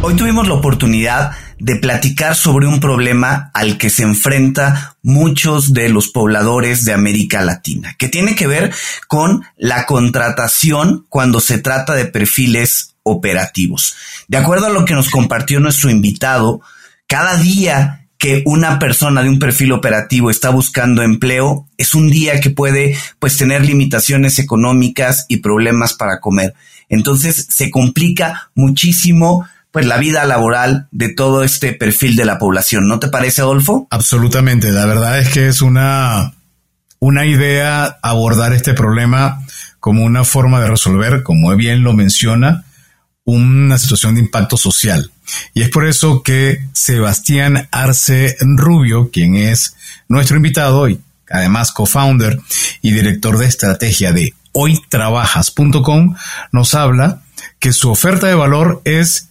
Hoy tuvimos la oportunidad de platicar sobre un problema al que se enfrenta muchos de los pobladores de América Latina, que tiene que ver con la contratación cuando se trata de perfiles operativos. De acuerdo a lo que nos compartió nuestro invitado, cada día que una persona de un perfil operativo está buscando empleo es un día que puede pues tener limitaciones económicas y problemas para comer. Entonces se complica muchísimo pues la vida laboral de todo este perfil de la población. ¿No te parece, Adolfo? Absolutamente. La verdad es que es una, una idea abordar este problema como una forma de resolver, como bien lo menciona, una situación de impacto social. Y es por eso que Sebastián Arce Rubio, quien es nuestro invitado y además co-founder y director de estrategia de hoytrabajas.com, nos habla que su oferta de valor es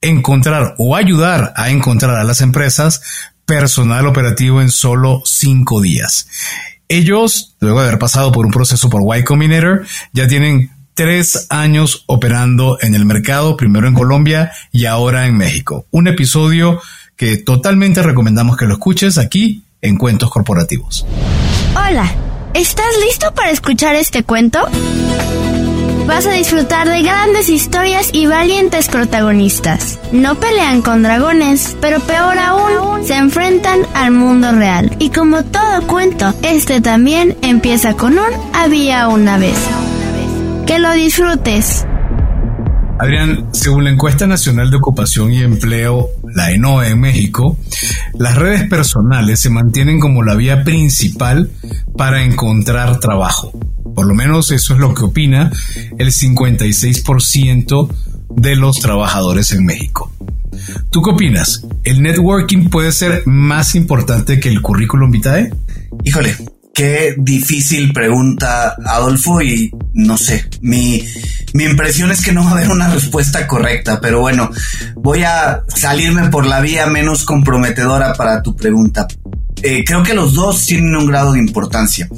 encontrar o ayudar a encontrar a las empresas personal operativo en solo cinco días. Ellos, luego de haber pasado por un proceso por Y Combinator, ya tienen tres años operando en el mercado, primero en Colombia y ahora en México. Un episodio que totalmente recomendamos que lo escuches aquí en Cuentos Corporativos. Hola, ¿estás listo para escuchar este cuento? Vas a disfrutar de grandes historias y valientes protagonistas. No pelean con dragones, pero peor aún, se enfrentan al mundo real. Y como todo cuento, este también empieza con un había una vez. Que lo disfrutes. Adrián, según la encuesta nacional de ocupación y empleo, la ENOE en México, las redes personales se mantienen como la vía principal para encontrar trabajo. Por lo menos eso es lo que opina el 56% de los trabajadores en México. ¿Tú qué opinas? ¿El networking puede ser más importante que el currículum vitae? Híjole, qué difícil pregunta, Adolfo, y no sé, mi, mi impresión es que no va a haber una respuesta correcta, pero bueno, voy a salirme por la vía menos comprometedora para tu pregunta. Eh, creo que los dos tienen un grado de importancia.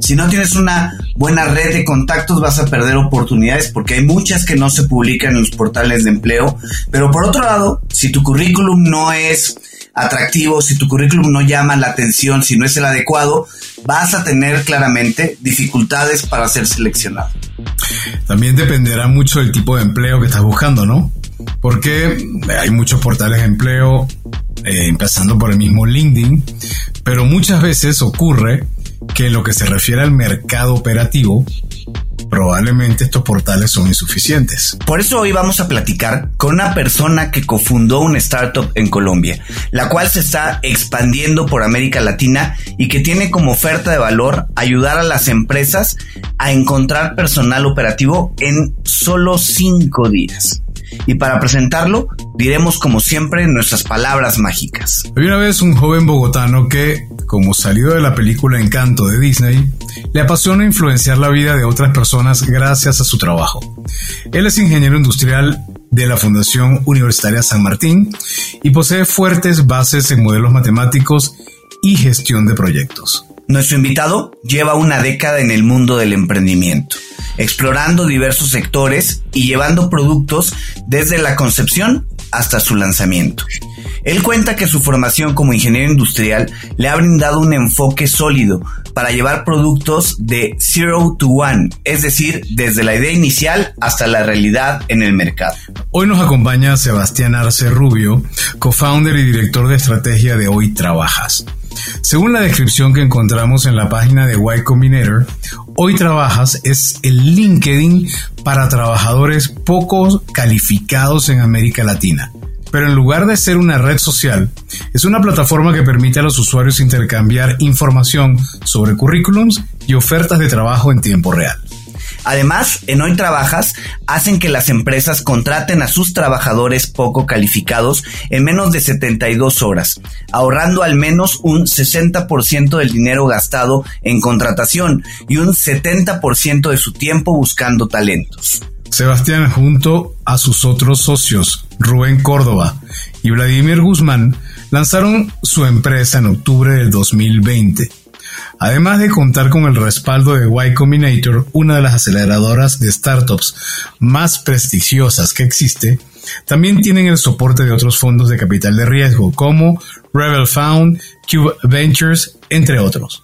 Si no tienes una buena red de contactos vas a perder oportunidades porque hay muchas que no se publican en los portales de empleo. Pero por otro lado, si tu currículum no es atractivo, si tu currículum no llama la atención, si no es el adecuado, vas a tener claramente dificultades para ser seleccionado. También dependerá mucho del tipo de empleo que estás buscando, ¿no? Porque hay muchos portales de empleo, eh, empezando por el mismo LinkedIn, pero muchas veces ocurre que en lo que se refiere al mercado operativo, probablemente estos portales son insuficientes. Por eso hoy vamos a platicar con una persona que cofundó una startup en Colombia, la cual se está expandiendo por América Latina y que tiene como oferta de valor ayudar a las empresas a encontrar personal operativo en solo cinco días. Y para presentarlo, diremos como siempre nuestras palabras mágicas. Había una vez un joven bogotano que, como salido de la película Encanto de Disney, le apasiona influenciar la vida de otras personas gracias a su trabajo. Él es ingeniero industrial de la Fundación Universitaria San Martín y posee fuertes bases en modelos matemáticos y gestión de proyectos. Nuestro invitado lleva una década en el mundo del emprendimiento explorando diversos sectores y llevando productos desde la concepción hasta su lanzamiento. Él cuenta que su formación como ingeniero industrial le ha brindado un enfoque sólido para llevar productos de zero to one, es decir, desde la idea inicial hasta la realidad en el mercado. Hoy nos acompaña Sebastián Arce Rubio, co-founder y director de estrategia de Hoy Trabajas. Según la descripción que encontramos en la página de Y Combinator, Hoy Trabajas es el LinkedIn para trabajadores poco calificados en América Latina. Pero en lugar de ser una red social, es una plataforma que permite a los usuarios intercambiar información sobre currículums y ofertas de trabajo en tiempo real. Además, en Hoy Trabajas hacen que las empresas contraten a sus trabajadores poco calificados en menos de 72 horas, ahorrando al menos un 60% del dinero gastado en contratación y un 70% de su tiempo buscando talentos. Sebastián, junto a sus otros socios, Rubén Córdoba y Vladimir Guzmán, lanzaron su empresa en octubre del 2020 Además de contar con el respaldo de Y Combinator, una de las aceleradoras de startups más prestigiosas que existe, También tienen el soporte de otros fondos de capital de riesgo como Rebel Found, Cube Ventures, entre otros.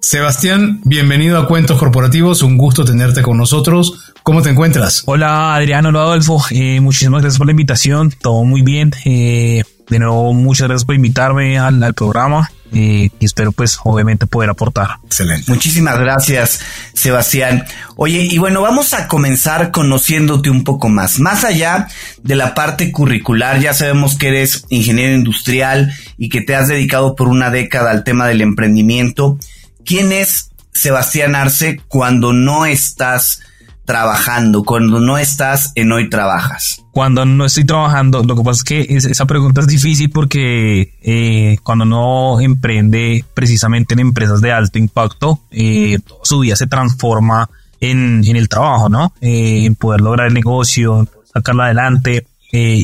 Sebastián, bienvenido a Cuentos Corporativos, un gusto tenerte con nosotros. ¿Cómo te encuentras? Hola Adriano, hola Adolfo, eh, muchísimas gracias por la invitación, todo muy bien. Eh, de nuevo, muchas gracias por invitarme al, programa eh, y espero pues obviamente poder aportar. Excelente. Muchísimas gracias, Sebastián. Oye, y bueno, vamos a comenzar conociéndote un poco más. Más allá de la parte curricular, ya sabemos que eres ingeniero industrial y que te has dedicado por una década al tema del emprendimiento. ¿Quién es Sebastián Arce cuando no estás trabajando, cuando no estás en hoy trabajas? Cuando no estoy trabajando, lo que pasa es que esa pregunta es difícil porque eh, cuando no emprende precisamente en empresas de alto impacto, eh, su vida se transforma en, el trabajo, ¿no? Eh, en poder lograr el negocio, sacarlo adelante,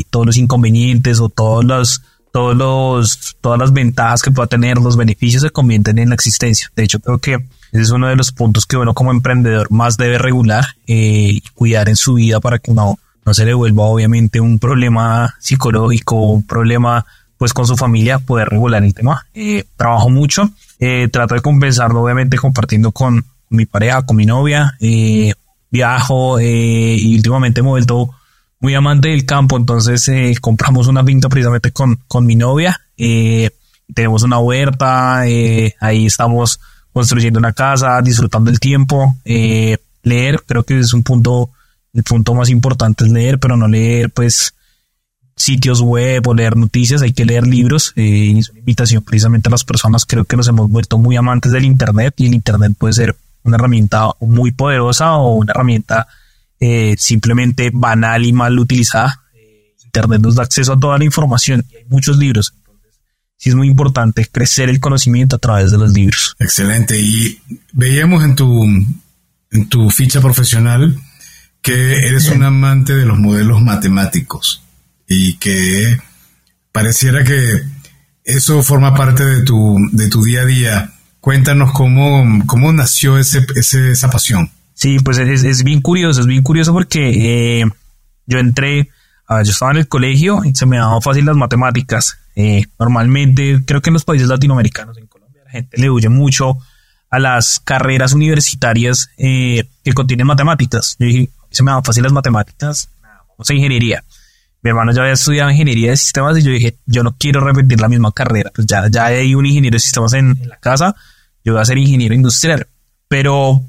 todos los inconvenientes o todos los todos los, todas las ventajas que pueda tener, los beneficios se convierten en la existencia. De hecho, creo que ese es uno de los puntos que uno como emprendedor más debe regular eh, y cuidar en su vida para que no, no se le vuelva obviamente un problema psicológico, un problema pues con su familia, poder regular el tema. Eh, trabajo mucho, eh, trato de compensarlo obviamente compartiendo con mi pareja, con mi novia, viajo y últimamente me he vuelto muy amante del campo, entonces eh, compramos una pinta precisamente con, con mi novia. Eh, tenemos una huerta, eh, ahí estamos construyendo una casa, disfrutando el tiempo. leer, creo que es un punto, el punto más importante es leer, pero no leer pues sitios web o leer noticias, hay que leer libros. y es una invitación precisamente a las personas, creo que nos hemos vuelto muy amantes del Internet y el Internet puede ser una herramienta muy poderosa o una herramienta eh, simplemente banal y mal utilizada. Eh, Internet nos da acceso a toda la información y hay muchos libros. Sí es muy importante crecer el conocimiento a través de los libros. Excelente. Y veíamos en tu, en tu ficha profesional que eres un amante de los modelos matemáticos y que pareciera que eso forma parte de tu, de tu día a día. Cuéntanos cómo, cómo nació ese, esa pasión. Sí, pues es, bien curioso, es bien curioso porque eh, yo entré, yo estaba en el colegio y se me daban fácil las matemáticas. Eh, normalmente, creo que en los países latinoamericanos, en Colombia, la gente le huye mucho a las carreras universitarias eh, que contienen matemáticas. Yo dije, se me daban fácil las matemáticas, vamos a ingeniería. Mi hermano ya había estudiado ingeniería de sistemas y yo dije, yo no quiero repetir la misma carrera. Pues ya, ya hay un ingeniero de sistemas en, en la casa, yo voy a ser ingeniero industrial. Pero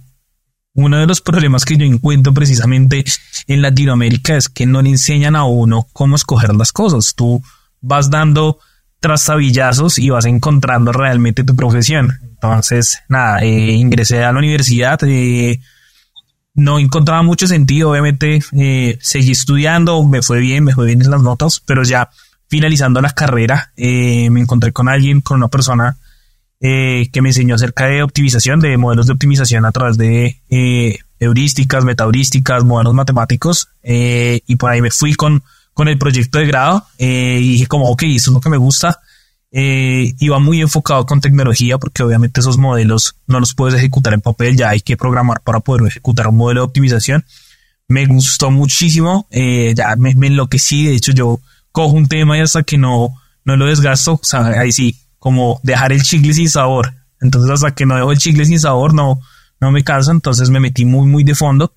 uno de los problemas que yo encuentro precisamente en Latinoamérica es que no le enseñan a uno cómo escoger las cosas. Tú vas dando trastabillazos y vas encontrando realmente tu profesión. Entonces, nada, eh, ingresé a la universidad, eh, no encontraba mucho sentido, obviamente eh, seguí estudiando, me fue bien, me fue bien en las notas, pero ya finalizando la carrera me encontré con alguien, con una persona eh, que me enseñó acerca de optimización, de modelos de optimización a través de eh, heurísticas, metaheurísticas, modelos matemáticos, eh, y por ahí me fui con, con el proyecto de grado y dije como, ok, eso es lo que me gusta. iba muy enfocado con tecnología porque obviamente esos modelos no los puedes ejecutar en papel, ya hay que programar para poder ejecutar un modelo de optimización. Me gustó muchísimo, ya me, me enloquecí, de hecho yo cojo un tema y hasta que no, no lo desgasto, o sea, ahí sí, como dejar el chicle sin sabor. Entonces hasta que no dejo el chicle sin sabor no, no me canso, entonces me metí muy, muy de fondo.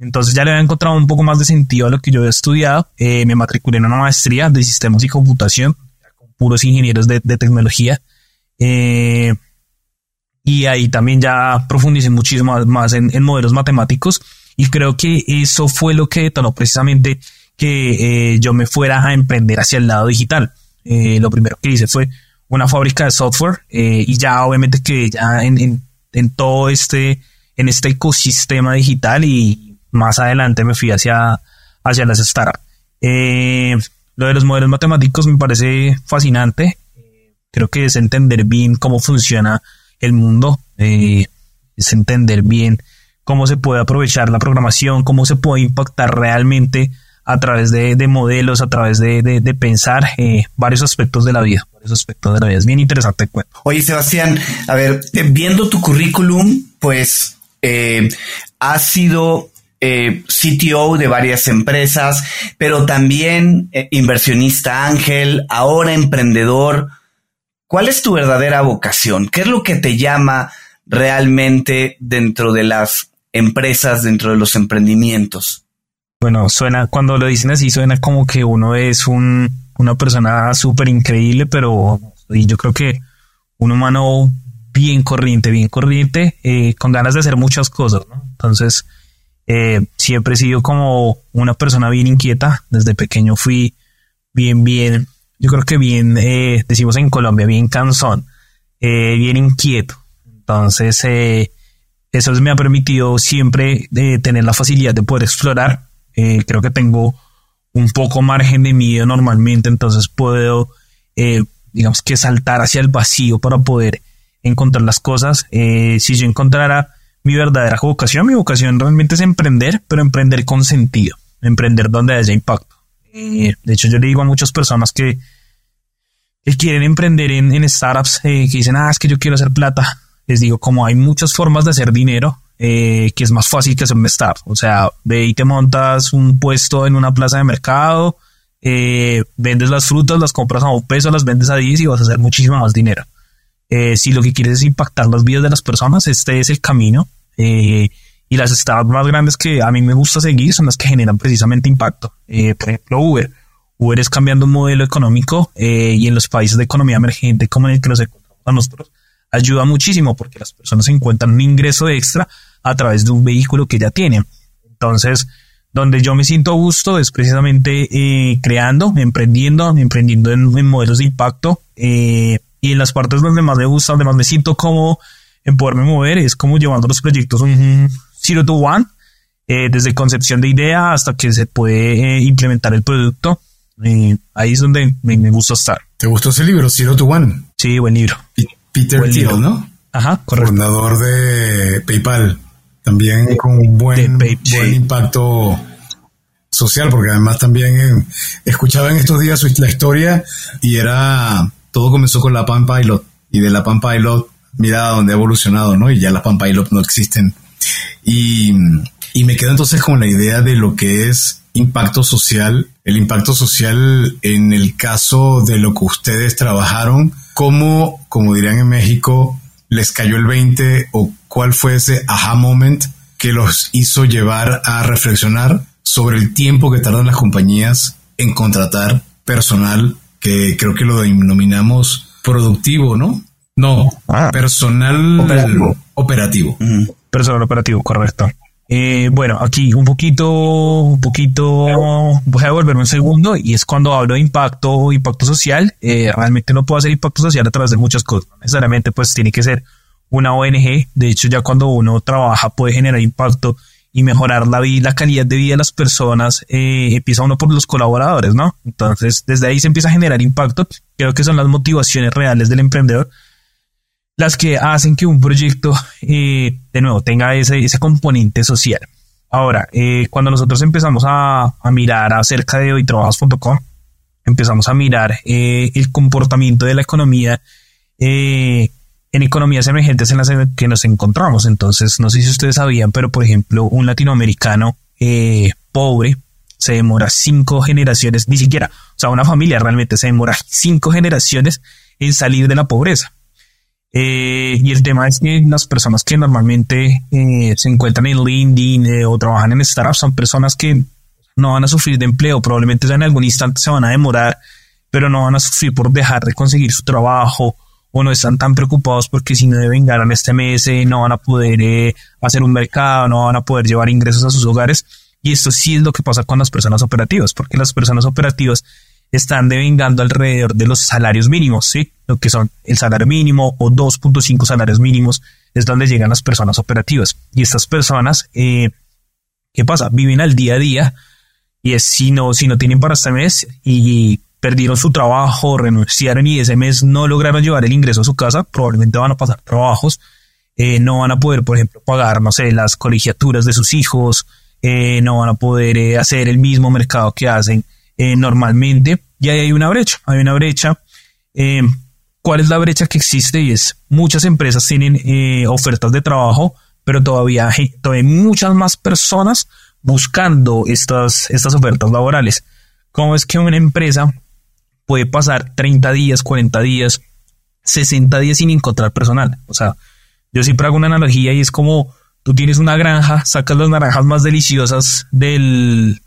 Entonces ya le había encontrado un poco más de sentido a lo que yo había estudiado. Eh, me matriculé en una maestría de sistemas y computación, con puros ingenieros de, tecnología. Eh, y ahí también ya profundicé muchísimo más en, modelos matemáticos. Y creo que eso fue lo que detonó precisamente que eh, yo me fuera a emprender hacia el lado digital. lo primero que hice fue una fábrica de software eh, y ya obviamente que ya en, en, todo este, en este ecosistema digital y más adelante me fui hacia, hacia las startups. Eh, lo de los modelos matemáticos me parece fascinante. Creo que es entender bien cómo funciona el mundo, eh, es entender bien cómo se puede aprovechar la programación, cómo se puede impactar realmente a través de, modelos, a través de, pensar eh, varios aspectos de la vida, varios aspectos de la vida. Es bien interesante cuento. Oye, Sebastián, a ver, eh, viendo tu currículum, pues eh, has sido eh, CTO de varias empresas, pero también inversionista ángel, ahora emprendedor. ¿Cuál es tu verdadera vocación? ¿Qué es lo que te llama realmente dentro de las empresas, dentro de los emprendimientos? Bueno, suena, cuando lo dicen así, suena como que uno es un, una persona súper increíble, pero yo creo que un humano bien corriente, bien corriente, eh, con ganas de hacer muchas cosas, ¿no? Entonces, eh, siempre he sido como una persona bien inquieta. Desde pequeño fui bien, bien, yo creo que bien, eh, decimos en Colombia, bien cansón, bien inquieto. Entonces, eso me ha permitido siempre tener la facilidad de poder explorar. Creo que tengo un poco margen de miedo normalmente, entonces puedo, digamos que saltar hacia el vacío para poder encontrar las cosas. Eh, si yo encontrara mi verdadera vocación, mi vocación realmente es emprender, pero emprender con sentido, emprender donde haya impacto. Eh, de hecho, yo le digo a muchas personas que, quieren emprender en, startups, eh, que dicen, ah, es que yo quiero hacer plata. Les digo, como hay muchas formas de hacer dinero, que es más fácil que startup. O sea, ve y te montas un puesto en una plaza de mercado, vendes las frutas, las compras a un peso, las vendes a 10 y vas a hacer muchísimo más dinero. Eh, si lo que quieres es impactar las vidas de las personas, este es el camino. Eh, y las startups más grandes que a mí me gusta seguir son las que generan precisamente impacto. Eh, por ejemplo, Uber. Uber es cambiando un modelo económico y en los países de economía emergente como en el que nos encontramos a nosotros, ayuda muchísimo porque las personas encuentran un ingreso extra a través de un vehículo que ya tienen. Entonces, donde yo me siento a gusto es precisamente creando, emprendiendo, emprendiendo en, en modelos de impacto. Eh, y en las partes donde más me gusta, donde más me siento como en poderme mover, es como llevando los proyectos un zero to one, eh, desde concepción de idea hasta que se puede eh, implementar el producto. Eh, ahí es donde me, gusta estar. ¿Te gustó ese libro, Zero to One? Sí, buen libro. Peter Thiel, ¿no? Ajá, correcto. Fundador de PayPal. También con un buen, buen impacto social, porque además también escuchaba en estos días la historia y era todo comenzó con la Pan Pilot y de la Pan Pilot mira dónde ha evolucionado, ¿no? Y ya las Pan Pilot no existen. Y, y me quedo entonces con la idea de lo que es impacto social, el impacto social en el caso de lo que ustedes trabajaron, cómo, como dirían en México, les cayó el 20 o cuál fue ese aha moment que los hizo llevar a reflexionar sobre el tiempo que tardan las compañías en contratar personal que creo que lo denominamos productivo, ¿no? No, ah. personal operativo. operativo. Personal operativo, correcto. Eh, bueno, aquí un poquito, un poquito, voy a devolverme un segundo y es cuando hablo de impacto, impacto social, eh, realmente no puedo hacer impacto social a través de muchas cosas, necesariamente pues tiene que ser una ONG, de hecho ya cuando uno trabaja puede generar impacto y mejorar la vida, la calidad de vida de las personas, eh, empieza uno por los colaboradores, ¿no? Entonces, desde ahí se empieza a generar impacto. Creo que son las motivaciones reales del emprendedor las que hacen que un proyecto, eh, de nuevo, tenga ese, componente social. Ahora, eh, cuando nosotros empezamos a, a mirar acerca de hoytrabajas.com, empezamos a mirar el comportamiento de la economía eh, en economías emergentes en las que nos encontramos. Entonces, no sé si ustedes sabían, pero por ejemplo, un latinoamericano eh, pobre se demora cinco generaciones, ni siquiera, o sea, una familia realmente se demora cinco generaciones en salir de la pobreza. Eh, y el tema es que las personas que normalmente eh, se encuentran en LinkedIn o trabajan en startups son personas que no van a sufrir de empleo, probablemente en algún instante se van a demorar, pero no van a sufrir por dejar de conseguir su trabajo o no están tan preocupados porque si no deben ganar este mes eh, no van a poder eh, hacer un mercado, no van a poder llevar ingresos a sus hogares. Y esto sí es lo que pasa con las personas operativas, porque las personas operativas están devengando alrededor de los salarios mínimos, ¿sí? Lo que son el salario mínimo o 2.5 salarios mínimos es donde llegan las personas operativas. Y estas personas, eh, ¿qué pasa? Viven al día a día y es si no, si no tienen para este mes y perdieron su trabajo, renunciaron y ese mes no lograron llevar el ingreso a su casa, probablemente van a pasar trabajos, eh, no van a poder, por ejemplo, pagar, no sé, las colegiaturas de sus hijos, eh, no van a poder eh, hacer el mismo mercado que hacen normalmente. Y ahí hay una brecha, hay una brecha. ¿Cuál es la brecha que existe? Y es muchas empresas tienen ofertas de trabajo, pero todavía, todavía hay muchas más personas buscando estas, estas ofertas laborales. ¿Cómo es que una empresa puede pasar 30 días, 40 días, 60 días sin encontrar personal? O sea, yo siempre hago una analogía y es como tú tienes una granja, sacas las naranjas más deliciosas del,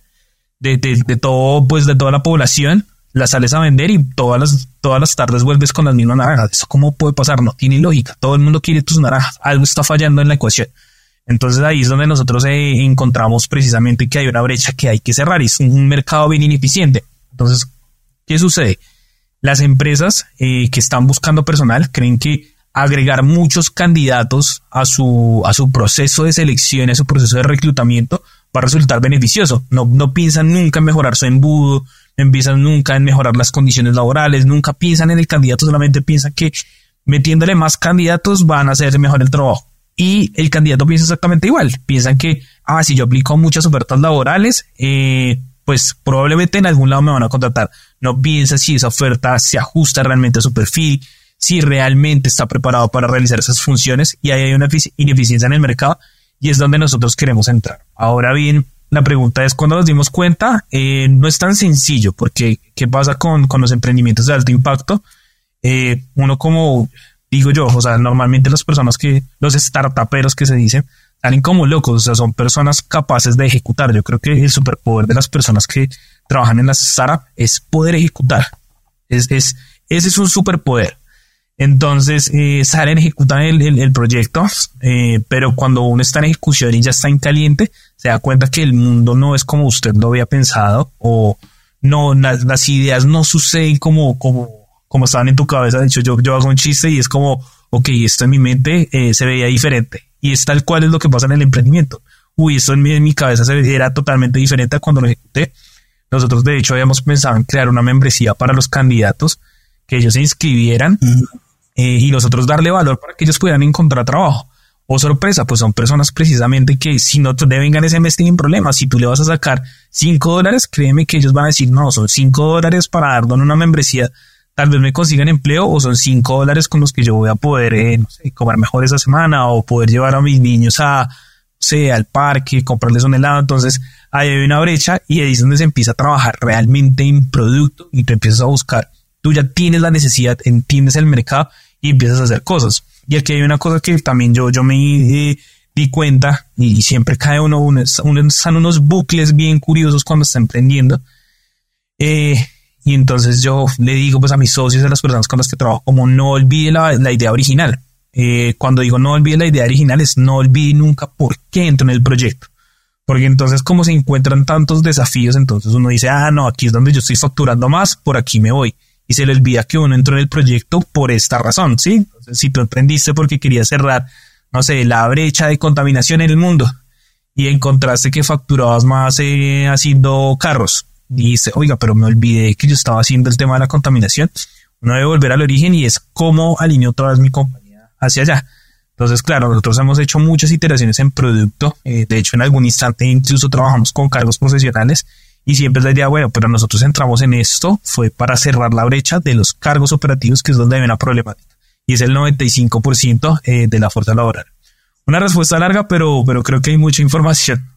de, todo, pues de toda la población, las sales a vender y todas las, todas las tardes vuelves con las mismas naranjas. ¿Eso cómo puede pasar? No tiene lógica. Todo el mundo quiere tus naranjas. Algo está fallando en la ecuación. Entonces ahí es donde nosotros eh, encontramos precisamente que hay una brecha que hay que cerrar es un mercado bien ineficiente. Entonces, ¿qué sucede? Las empresas eh, que están buscando personal creen que agregar muchos candidatos a su, a su proceso de selección, a su proceso de reclutamiento, va a resultar beneficioso. No, no piensan nunca en mejorar su embudo, no piensan nunca en mejorar las condiciones laborales, nunca piensan en el candidato, solamente piensan que metiéndole más candidatos van a hacer mejor el trabajo. Y el candidato piensa exactamente igual. Piensan que, ah, si yo aplico muchas ofertas laborales, eh, pues probablemente en algún lado me van a contratar. No piensa si esa oferta se ajusta realmente a su perfil, si realmente está preparado para realizar esas funciones y ahí hay una ineficiencia en el mercado y es donde nosotros queremos entrar. Ahora bien, la pregunta es cuando nos dimos cuenta, eh, no es tan sencillo porque ¿qué pasa con, con los emprendimientos de alto impacto? Eh, uno como digo yo, o sea, normalmente las personas que, los startuperos que se dicen, salen como locos, o sea, son personas capaces de ejecutar. Yo creo que el superpoder de las personas que trabajan en las startups es poder ejecutar. Es, es, ese es un superpoder. Entonces eh, salen, ejecutan el, el, proyecto, eh, pero cuando uno está en ejecución y ya está en caliente, se da cuenta que el mundo no es como usted lo había pensado o no, las, las ideas no suceden como, como, como estaban en tu cabeza. De hecho, yo, yo hago un chiste y es como, ok, esto en mi mente eh, se veía diferente y es tal cual es lo que pasa en el emprendimiento. Uy, esto en mi, en mi cabeza se era totalmente diferente a cuando lo ejecuté. Nosotros, de hecho, habíamos pensado en crear una membresía para los candidatos que ellos se inscribieran eh, y nosotros darle valor para que ellos pudieran encontrar trabajo. O oh, sorpresa, pues son personas precisamente que si no te deben ganar ese mes tienen problemas. Si tú le vas a sacar 5 dólares, créeme que ellos van a decir, no, son 5 dólares para dar una membresía. Tal vez me consigan empleo o son 5 dólares con los que yo voy a poder, eh, no sé, comer mejor esa semana o poder llevar a mis niños a, sé, al parque, comprarles un helado. Entonces, ahí hay una brecha y ahí es donde se empieza a trabajar realmente en producto y tú empiezas a buscar tú ya tienes la necesidad, entiendes el mercado y empiezas a hacer cosas. Y aquí hay una cosa que también yo, yo me eh, di cuenta y siempre cae uno, uno, están unos bucles bien curiosos cuando está emprendiendo. Eh, y entonces yo le digo pues a mis socios, a las personas con las que trabajo, como no olvide la, idea original. Eh, cuando digo no olvide la idea original es no olvide nunca por qué entro en el proyecto. Porque entonces como se encuentran tantos desafíos, entonces uno dice, ah, no, aquí es donde yo estoy facturando más, por aquí me voy y se le olvida que uno entró en el proyecto por esta razón, ¿sí? si tú emprendiste porque querías cerrar, no sé, la brecha de contaminación en el mundo y encontraste que facturabas más eh, haciendo carros, dice, oiga, pero me olvidé que yo estaba haciendo el tema de la contaminación, uno debe volver al origen y es cómo alineo otra mi compañía hacia allá. Entonces, claro, nosotros hemos hecho muchas iteraciones en producto. Eh, de hecho, en algún instante incluso trabajamos con cargos profesionales y siempre es la idea, bueno, pero nosotros entramos en esto, fue para cerrar la brecha de los cargos operativos, que es donde hay una problemática. Y es el 95% eh, de la fuerza laboral. Una respuesta larga, pero, pero creo que hay mucha información.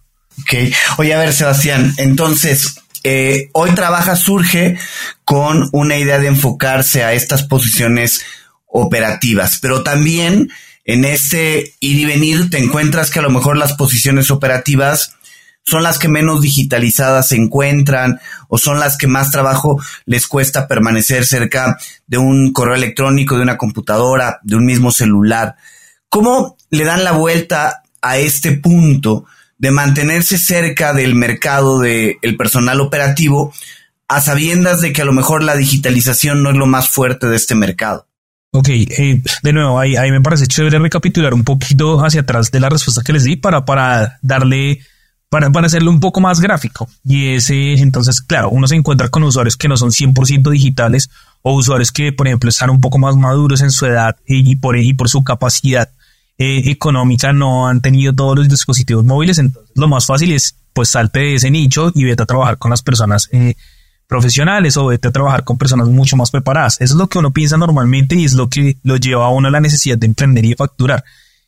Ok. Oye, a ver, Sebastián, entonces, eh, hoy trabaja surge con una idea de enfocarse a estas posiciones operativas, pero también en este ir y venir te encuentras que a lo mejor las posiciones operativas son las que menos digitalizadas se encuentran o son las que más trabajo les cuesta permanecer cerca de un correo electrónico, de una computadora, de un mismo celular. ¿Cómo le dan la vuelta a este punto de mantenerse cerca del mercado del personal operativo a sabiendas de que a lo mejor la digitalización no es lo más fuerte de este mercado? Ok, eh, de nuevo, ahí, ahí me parece chévere recapitular un poquito hacia atrás de la respuesta que les di para, para darle para, para hacerlo un poco más gráfico. Y ese, entonces, claro, uno se encuentra con usuarios que no son 100% digitales o usuarios que, por ejemplo, están un poco más maduros en su edad y, por, y por su capacidad eh, económica no han tenido todos los dispositivos móviles. Entonces, lo más fácil es, pues, salte de ese nicho y vete a trabajar con las personas eh, profesionales o vete a trabajar con personas mucho más preparadas. Eso es lo que uno piensa normalmente y es lo que lo lleva a uno a la necesidad de emprender y de facturar.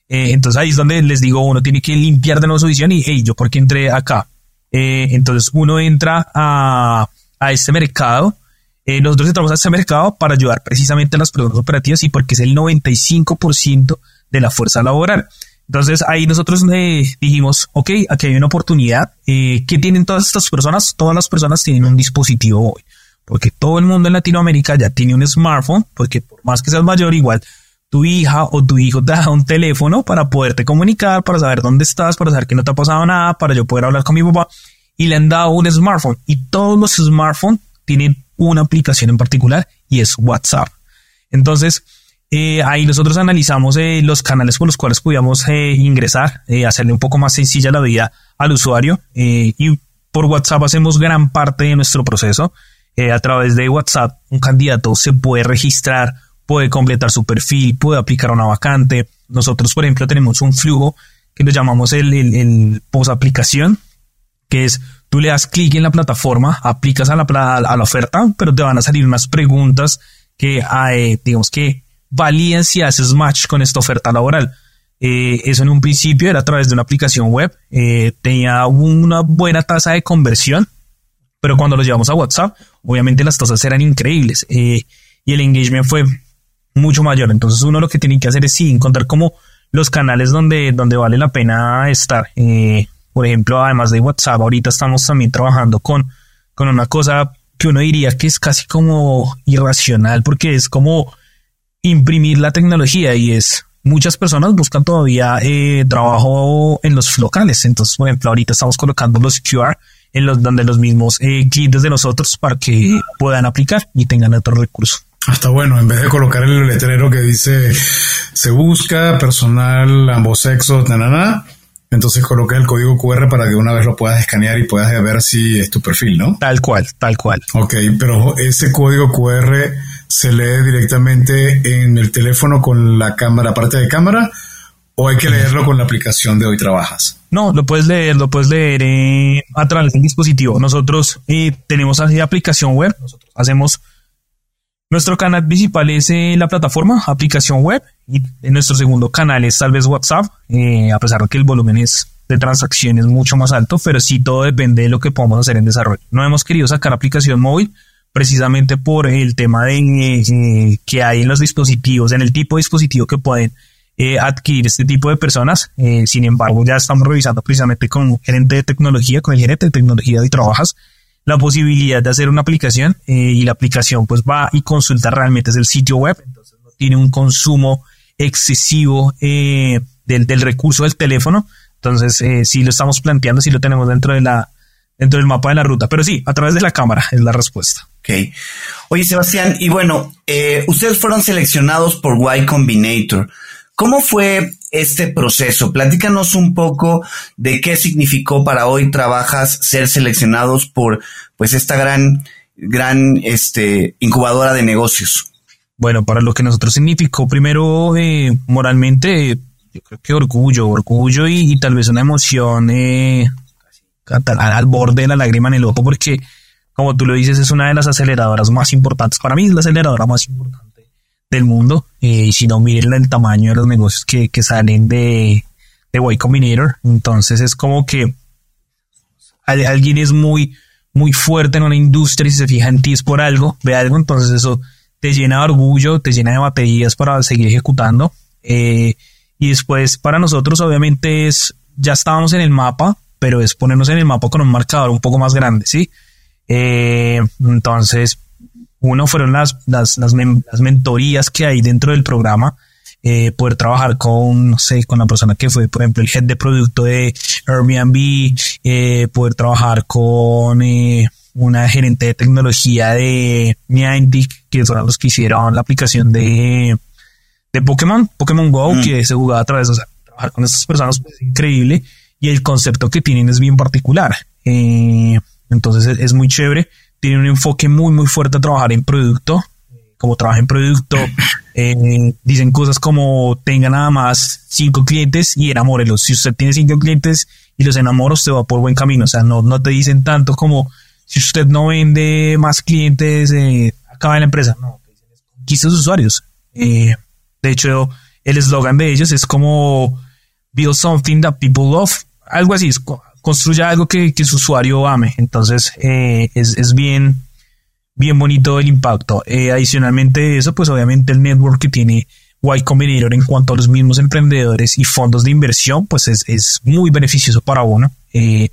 Eh, entonces ahí es donde les digo, uno tiene que limpiar de nuevo su visión y, hey, yo por qué entré acá. Entonces uno entra a, a este mercado. Nosotros entramos a este mercado para ayudar precisamente a las personas operativas y porque es el 95% de la fuerza laboral. Entonces ahí nosotros dijimos, ok, aquí hay una oportunidad. Eh, ¿Qué tienen todas estas personas? Todas las personas tienen un dispositivo hoy, porque todo el mundo en Latinoamérica ya tiene un smartphone, porque por más que seas mayor, igual tu hija o tu hijo te da un teléfono para poderte comunicar, para saber dónde estás, para saber que no te ha pasado nada, para yo poder hablar con mi papá. Y le han dado un smartphone. Y todos los smartphones tienen una aplicación en particular y es WhatsApp. Entonces, eh, ahí nosotros analizamos eh, los canales por los cuales podíamos eh, ingresar, hacerle un poco más sencilla la vida al usuario y por WhatsApp hacemos gran parte de nuestro proceso. a través de WhatsApp un candidato se puede registrar, puede completar su perfil, puede aplicar una vacante. Nosotros, por ejemplo, tenemos un flujo que lo llamamos el, el, post aplicación, que es tú le das clic en la plataforma, aplicas a la, a la oferta, pero te van a salir unas preguntas que, digamos que valían si haces match con esta oferta laboral. Eh, eso en un principio era a través de una aplicación web, eh, tenía una buena tasa de conversión, pero cuando lo llevamos a WhatsApp, obviamente las tasas eran increíbles eh, y el engagement fue mucho mayor. Entonces uno lo que tiene que hacer es sí, encontrar como los canales donde, donde vale la pena estar. por ejemplo, además de WhatsApp, ahorita estamos también trabajando con, con una cosa que uno diría que es casi como irracional, porque es como imprimir la tecnología y es muchas personas buscan todavía eh, trabajo en los locales. Entonces, por ejemplo, ahorita estamos colocando los QR en los donde los mismos eh, clientes de nosotros para que puedan aplicar y tengan otro recurso. Hasta bueno, en vez de colocar el letrero que dice se busca personal ambos sexos, nada entonces coloca el código QR para que una vez lo puedas escanear y puedas ver si es tu perfil, ¿no? Tal cual, tal cual. Ok, pero ese código QR se lee directamente en el teléfono con la cámara, parte de cámara, o hay que leerlo con la aplicación de Hoy Trabajas? No, lo puedes leer, lo puedes leer eh, a través del dispositivo. Nosotros eh, tenemos así aplicación web, nosotros hacemos nuestro canal principal es eh, la plataforma, aplicación web, y nuestro segundo canal es tal vez WhatsApp, a pesar de que el volumen es de transacciones mucho más alto, pero sí todo depende de lo que podamos hacer en desarrollo. No hemos querido sacar aplicación móvil precisamente por el tema de eh, que hay en los dispositivos, en el tipo de dispositivo que pueden eh, adquirir este tipo de personas. Eh, sin embargo, ya estamos revisando precisamente con un gerente de tecnología, con el gerente de tecnología de trabajas, la posibilidad de hacer una aplicación y la aplicación pues va y consulta realmente es el sitio web, entonces no tiene un consumo excesivo del, del, recurso del teléfono. Entonces, sí lo estamos planteando, sí lo tenemos dentro de la dentro del mapa de la ruta, pero sí, a través de la cámara es la respuesta. Ok. Oye, Sebastián, y bueno, eh, ustedes fueron seleccionados por Y Combinator. ¿Cómo fue este proceso? Platícanos un poco de qué significó para hoy trabajas ser seleccionados por pues esta gran, gran este, incubadora de negocios. Bueno, para lo que nosotros significó, primero eh, moralmente, yo creo que orgullo, orgullo y, tal vez una emoción eh, al, borde de la lágrima en el ojo, porque como tú lo dices, es una de las aceleradoras más importantes. Para mí es la aceleradora más importante del mundo. Eh, y si no, miren el tamaño de los negocios que, salen de, de Y Combinator. Entonces es como que alguien es muy, muy fuerte en una industria y se fija en ti es por algo, ve algo, entonces eso te llena de orgullo, te llena de baterías para seguir ejecutando. Eh, y después para nosotros obviamente es, ya estábamos en el mapa, pero es ponernos en el mapa con un marcador un poco más grande, ¿sí? Eh, entonces, uno fueron las, las, las, mentorías que hay dentro del programa. Eh, poder trabajar con, no sé, con la persona que fue, por ejemplo, el head de producto de Airbnb, eh, poder trabajar con una gerente de tecnología de Niantic, que fueron los que hicieron la aplicación de, de Pokémon, Pokémon Go, mm. que se jugaba a través, de trabajar con estas personas pues, es increíble y el concepto que tienen es bien particular. Eh, entonces es, muy chévere. Tiene un enfoque muy, muy fuerte a trabajar en producto. Como trabaja en producto, eh, dicen cosas como tenga nada más cinco clientes y enamórelos. Si usted tiene cinco clientes y los enamora, usted va por buen camino. O sea, no, no te dicen tanto como si usted no vende más clientes, eh, acaba la empresa. No, quita sus usuarios. Eh, de hecho, el eslogan de ellos es como build something that people love. Algo así, construya algo que, que su usuario ame. Entonces, eh, es, es, bien, bien bonito el impacto. Eh, adicionalmente de eso, pues obviamente el network que tiene Y Combinator en cuanto a los mismos emprendedores y fondos de inversión, pues es, es muy beneficioso para uno. Eh,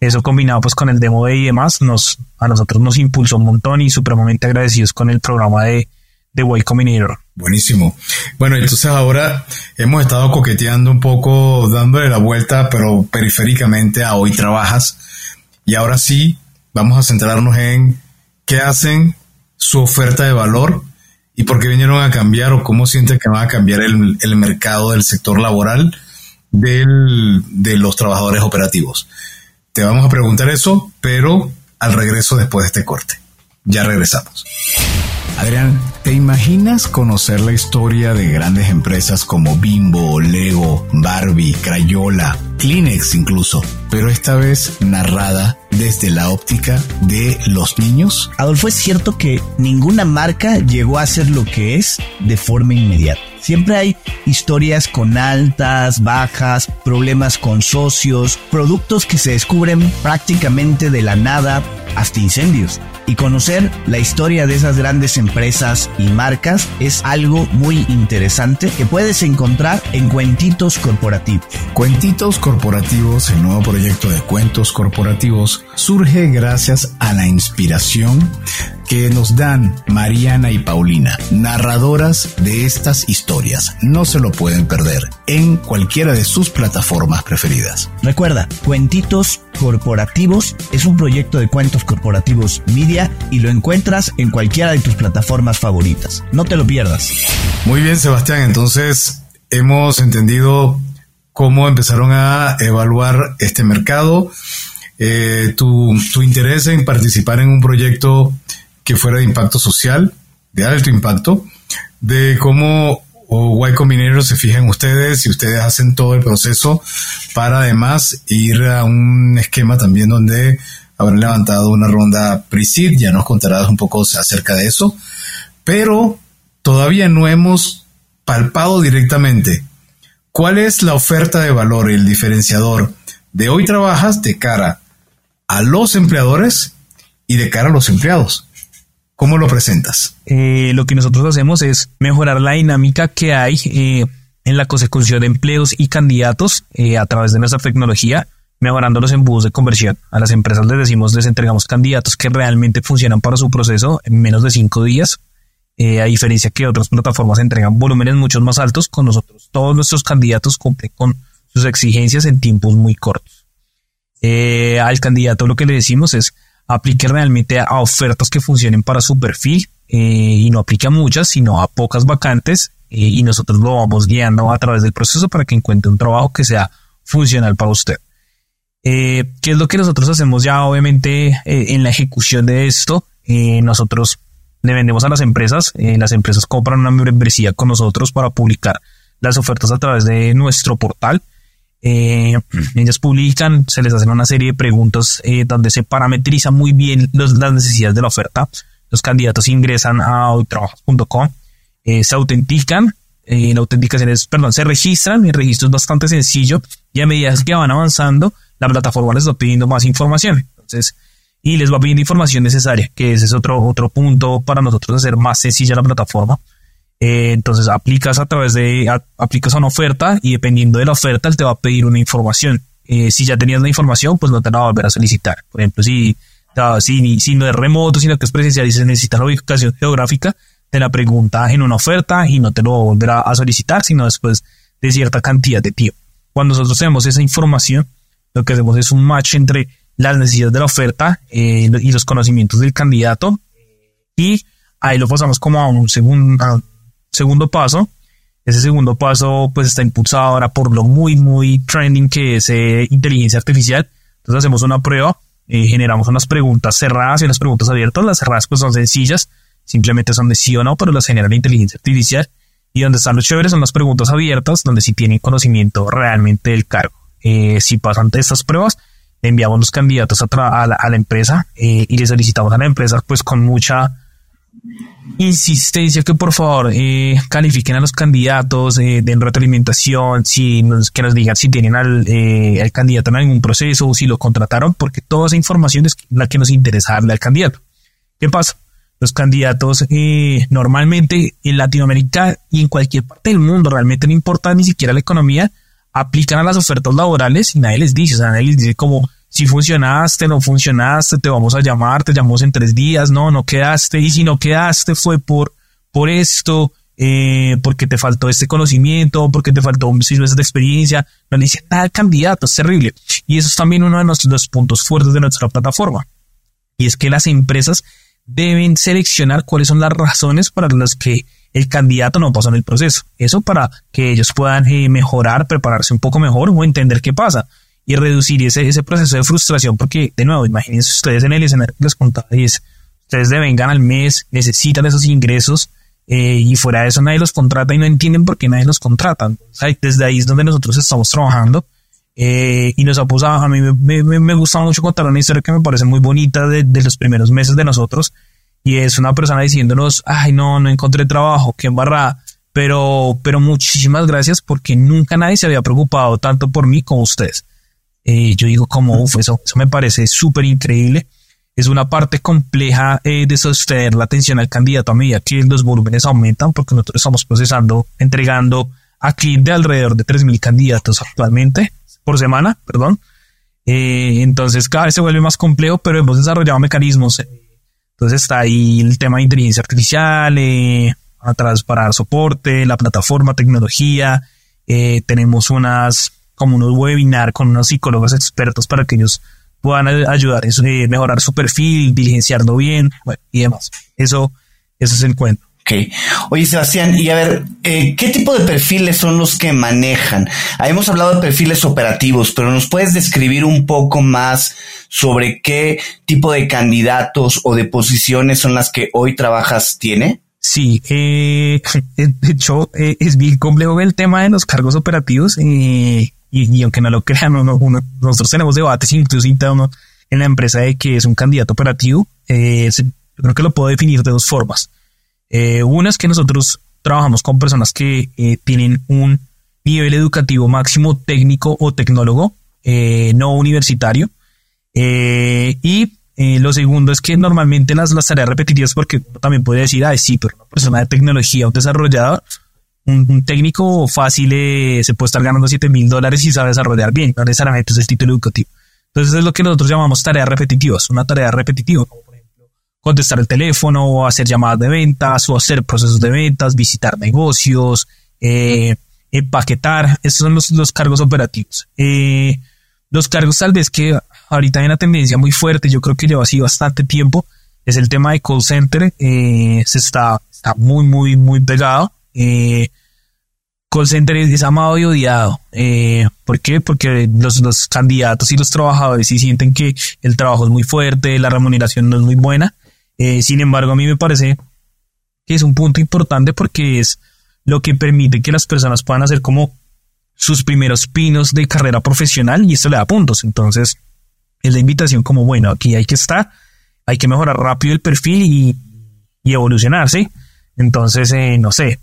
eso combinado pues con el demo de y demás, nos, a nosotros nos impulsó un montón y supremamente agradecidos con el programa de, de Y Combinator. Buenísimo. Bueno, entonces ahora hemos estado coqueteando un poco, dándole la vuelta, pero periféricamente a hoy trabajas. Y ahora sí, vamos a centrarnos en qué hacen, su oferta de valor y por qué vinieron a cambiar o cómo sienten que va a cambiar el, el mercado del sector laboral del, de los trabajadores operativos. Te vamos a preguntar eso, pero al regreso después de este corte. Ya regresamos. Adrián, ¿te imaginas conocer la historia de grandes empresas como Bimbo, Lego, Barbie, Crayola, Kleenex incluso, pero esta vez narrada desde la óptica de los niños? Adolfo, es cierto que ninguna marca llegó a ser lo que es de forma inmediata. Siempre hay historias con altas, bajas, problemas con socios, productos que se descubren prácticamente de la nada, hasta incendios. Y conocer la historia de esas grandes empresas y marcas es algo muy interesante que puedes encontrar en Cuentitos Corporativos. Cuentitos Corporativos, el nuevo proyecto de cuentos corporativos, surge gracias a la inspiración que nos dan Mariana y Paulina, narradoras de estas historias. No se lo pueden perder en cualquiera de sus plataformas preferidas. Recuerda, Cuentitos Corporativos es un proyecto de cuentos corporativos media y lo encuentras en cualquiera de tus plataformas favoritas. No te lo pierdas. Muy bien, Sebastián. Entonces, hemos entendido cómo empezaron a evaluar este mercado, eh, tu, tu interés en participar en un proyecto que fuera de impacto social, de alto impacto, de cómo o Y se fija en ustedes y ustedes hacen todo el proceso para además ir a un esquema también donde habrán levantado una ronda pre-seed, ya nos contarás un poco acerca de eso, pero todavía no hemos palpado directamente cuál es la oferta de valor, el diferenciador. De hoy trabajas de cara a los empleadores y de cara a los empleados. ¿Cómo lo presentas? Eh, lo que nosotros hacemos es mejorar la dinámica que hay eh, en la consecución de empleos y candidatos eh, a través de nuestra tecnología, mejorando los embudos de conversión. A las empresas les decimos, les entregamos candidatos que realmente funcionan para su proceso en menos de cinco días, a diferencia que otras plataformas entregan volúmenes mucho más altos, con nosotros todos nuestros candidatos cumplen con sus exigencias en tiempos muy cortos. Al candidato lo que le decimos es, aplique realmente a ofertas que funcionen para su perfil eh, y no aplique a muchas, sino a pocas vacantes eh, y nosotros lo vamos guiando a través del proceso para que encuentre un trabajo que sea funcional para usted. Eh, ¿Qué es lo que nosotros hacemos ya obviamente en la ejecución de esto? nosotros le vendemos a las empresas, las empresas compran una membresía con nosotros para publicar las ofertas a través de nuestro portal eh, ellas publican, se les hacen una serie de preguntas eh, donde se parametriza muy bien las necesidades de la oferta. Los candidatos ingresan a hoytrabajas.com, eh, se autentican, eh, la autenticación es, perdón, se registran, el registro es bastante sencillo y a medida que van avanzando, la plataforma les va pidiendo más información. Entonces, y les va pidiendo información necesaria, que ese es otro, otro punto para nosotros hacer más sencilla la plataforma. Eh, entonces aplicas a través de, aplicas a una oferta y dependiendo de la oferta, él te va a pedir una información. Eh, si ya tenías la información, pues no te la va a volver a solicitar. Por ejemplo, si, si, si no es remoto, sino que es presencial y se necesita la ubicación geográfica, te la pregunta en una oferta y no te lo va a volver a, solicitar, sino después de cierta cantidad de tiempo. Cuando nosotros tenemos esa información, lo que hacemos es un match entre las necesidades de la oferta eh, y los conocimientos del candidato y ahí lo pasamos como a un segundo, segundo paso. Ese segundo paso pues está impulsado ahora por lo muy, muy trending que es eh, inteligencia artificial. Entonces hacemos una prueba, eh, generamos unas preguntas cerradas y unas preguntas abiertas. Las cerradas pues son sencillas, simplemente son de sí o no, pero las genera la inteligencia artificial. Y donde están los chéveres son las preguntas abiertas, donde sí tienen conocimiento realmente del cargo. Eh, si pasan estas pruebas, enviamos los candidatos a, la, empresa y le solicitamos a la empresa pues con mucha insistencia que por favor eh, califiquen a los candidatos, eh, den retroalimentación, si nos, que nos digan si tienen al, eh, al candidato en algún proceso o si lo contrataron, porque toda esa información es la que nos interesa darle al candidato. ¿Qué pasa? Los candidatos eh, normalmente en Latinoamérica y en cualquier parte del mundo realmente no importa ni siquiera la economía, aplican a las ofertas laborales y nadie les dice, o sea, nadie les dice como si funcionaste, no funcionaste, te vamos a llamar, te llamamos en tres días, no, no quedaste, y si no quedaste fue por, por esto, eh, porque te faltó este conocimiento, porque te faltó seis meses de experiencia, no le dice nada al candidato, es terrible. Y eso es también uno de nuestros puntos fuertes de nuestra plataforma. Y es que las empresas deben seleccionar cuáles son las razones para las que el candidato no pasó en el proceso. Eso para que ellos puedan eh, mejorar, prepararse un poco mejor o entender qué pasa y reducir ese, proceso de frustración, porque de nuevo, imagínense ustedes en el escenario que les contaba, y es, ustedes devengan al mes, necesitan esos ingresos, eh, y fuera de eso nadie los contrata y no entienden por qué nadie los contrata. desde ahí es donde nosotros estamos trabajando. Eh, y nos ha pasado, a mí me, gusta mucho contar una historia que me parece muy bonita de, de, los primeros meses de nosotros. Y es una persona diciéndonos, ay, no, no encontré trabajo, qué embarrada. Pero, pero muchísimas gracias porque nunca nadie se había preocupado tanto por mí como ustedes. Eh, yo digo como, uf, eso, eso me parece súper increíble. Es una parte compleja eh, de sostener la atención al candidato a medida que los volúmenes aumentan, porque nosotros estamos procesando, entregando aquí de alrededor de 3.000 candidatos actualmente por semana, perdón. Eh, entonces cada vez se vuelve más complejo, pero hemos desarrollado mecanismos. Entonces está ahí el tema de inteligencia artificial, eh, atrás para dar soporte, la plataforma, tecnología. Tenemos unas como unos webinar con unos psicólogos expertos para que ellos puedan ayudar a eh, mejorar su perfil, diligenciarlo bien bueno, y demás. Eso, eso es el cuento. Ok. Oye, Sebastián, y a ver, eh, ¿qué tipo de perfiles son los que manejan? hemos hablado de perfiles operativos, pero ¿nos puedes describir un poco más sobre qué tipo de candidatos o de posiciones son las que hoy trabajas tiene? Sí, eh, de hecho, eh, es bien complejo el tema de los cargos operativos. Eh, y, aunque no lo crean, nosotros tenemos debates incluso internos en la empresa de que es un candidato operativo. Eh, yo creo que lo puedo definir de dos formas. Eh, una es que nosotros trabajamos con personas que eh, tienen un nivel educativo máximo técnico o tecnólogo, no universitario. y lo segundo es que normalmente las, las tareas repetitivas, porque también puede decir, ah, sí, pero una persona de tecnología, un desarrollador, un, técnico fácil eh, se puede estar ganando 7 mil dólares y sabe desarrollar bien, no necesariamente es el título educativo. Entonces es lo que nosotros llamamos tareas repetitivas, una tarea repetitiva, como por ejemplo contestar el teléfono, o hacer llamadas de ventas, o hacer procesos de ventas, visitar negocios, eh, empaquetar, esos son los, los cargos operativos. Eh, los cargos tal vez que ahorita hay una tendencia muy fuerte, yo creo que lleva así bastante tiempo, es el tema de call center, se está, está muy, muy, muy pegado. Eh, call center es amado y odiado. Eh, ¿Por qué? Porque los, los, candidatos y los trabajadores sí sienten que el trabajo es muy fuerte, la remuneración no es muy buena. Eh, sin embargo, a mí me parece que es un punto importante porque es lo que permite que las personas puedan hacer como sus primeros pinos de carrera profesional y esto le da puntos. Entonces, es la invitación como, bueno, aquí hay que estar, hay que mejorar rápido el perfil y, y evolucionar, ¿sí? Entonces, eh, no sé,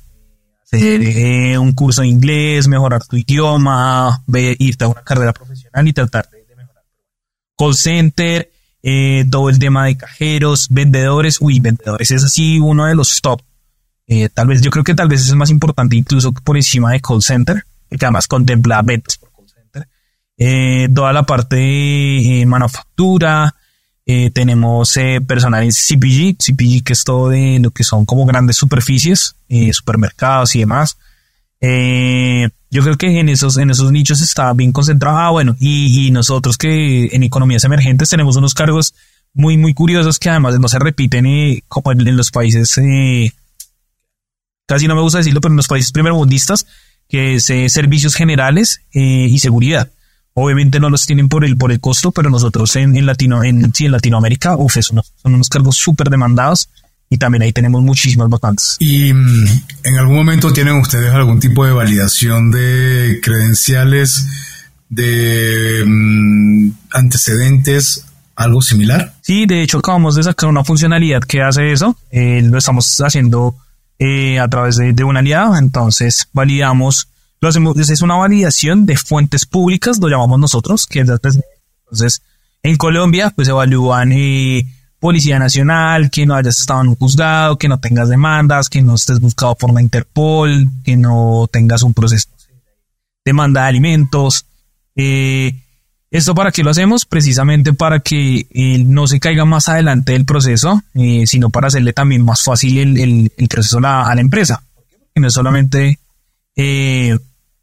eh, un curso de inglés, mejorar tu idioma, irte a una carrera profesional y tratar de, mejorar. Call center, eh, todo el tema de cajeros, vendedores, uy, vendedores es así uno de los top. Eh, tal vez, yo creo que tal vez es más importante incluso por encima de call center, que además contempla ventas por call center. toda la parte de manufactura, eh, tenemos eh, personal en CPG, CPG que es todo de lo que son como grandes superficies, eh, supermercados y demás. Eh, yo creo que en esos, en esos nichos está bien concentrado. Ah, bueno, y, nosotros que en economías emergentes tenemos unos cargos muy, muy curiosos que además no se repiten eh, como en, en, los países, casi no me gusta decirlo, pero en los países primermundistas, que es servicios generales y seguridad. Obviamente no los tienen por el, por el costo, pero nosotros en, en, Latino, en, sí, en Latinoamérica, uf, son, son unos cargos súper demandados y también ahí tenemos muchísimas vacantes. ¿Y mm, en algún momento tienen ustedes algún tipo de validación de credenciales, de mm, antecedentes algo similar? Sí, de hecho acabamos de sacar una funcionalidad que hace eso. Eh, lo estamos haciendo eh, a través de, un aliado. Entonces validamos, lo hacemos, es una validación de fuentes públicas, lo llamamos nosotros, que es entonces en Colombia pues evalúan eh, Policía Nacional, que no hayas estado en un juzgado, que no tengas demandas, que no estés buscado por la Interpol, que no tengas un proceso de demanda de alimentos. Eh, ¿Esto para qué lo hacemos? Precisamente para que eh, no se caiga más adelante del proceso, sino para hacerle también más fácil el, proceso a la, empresa. Que no es solamente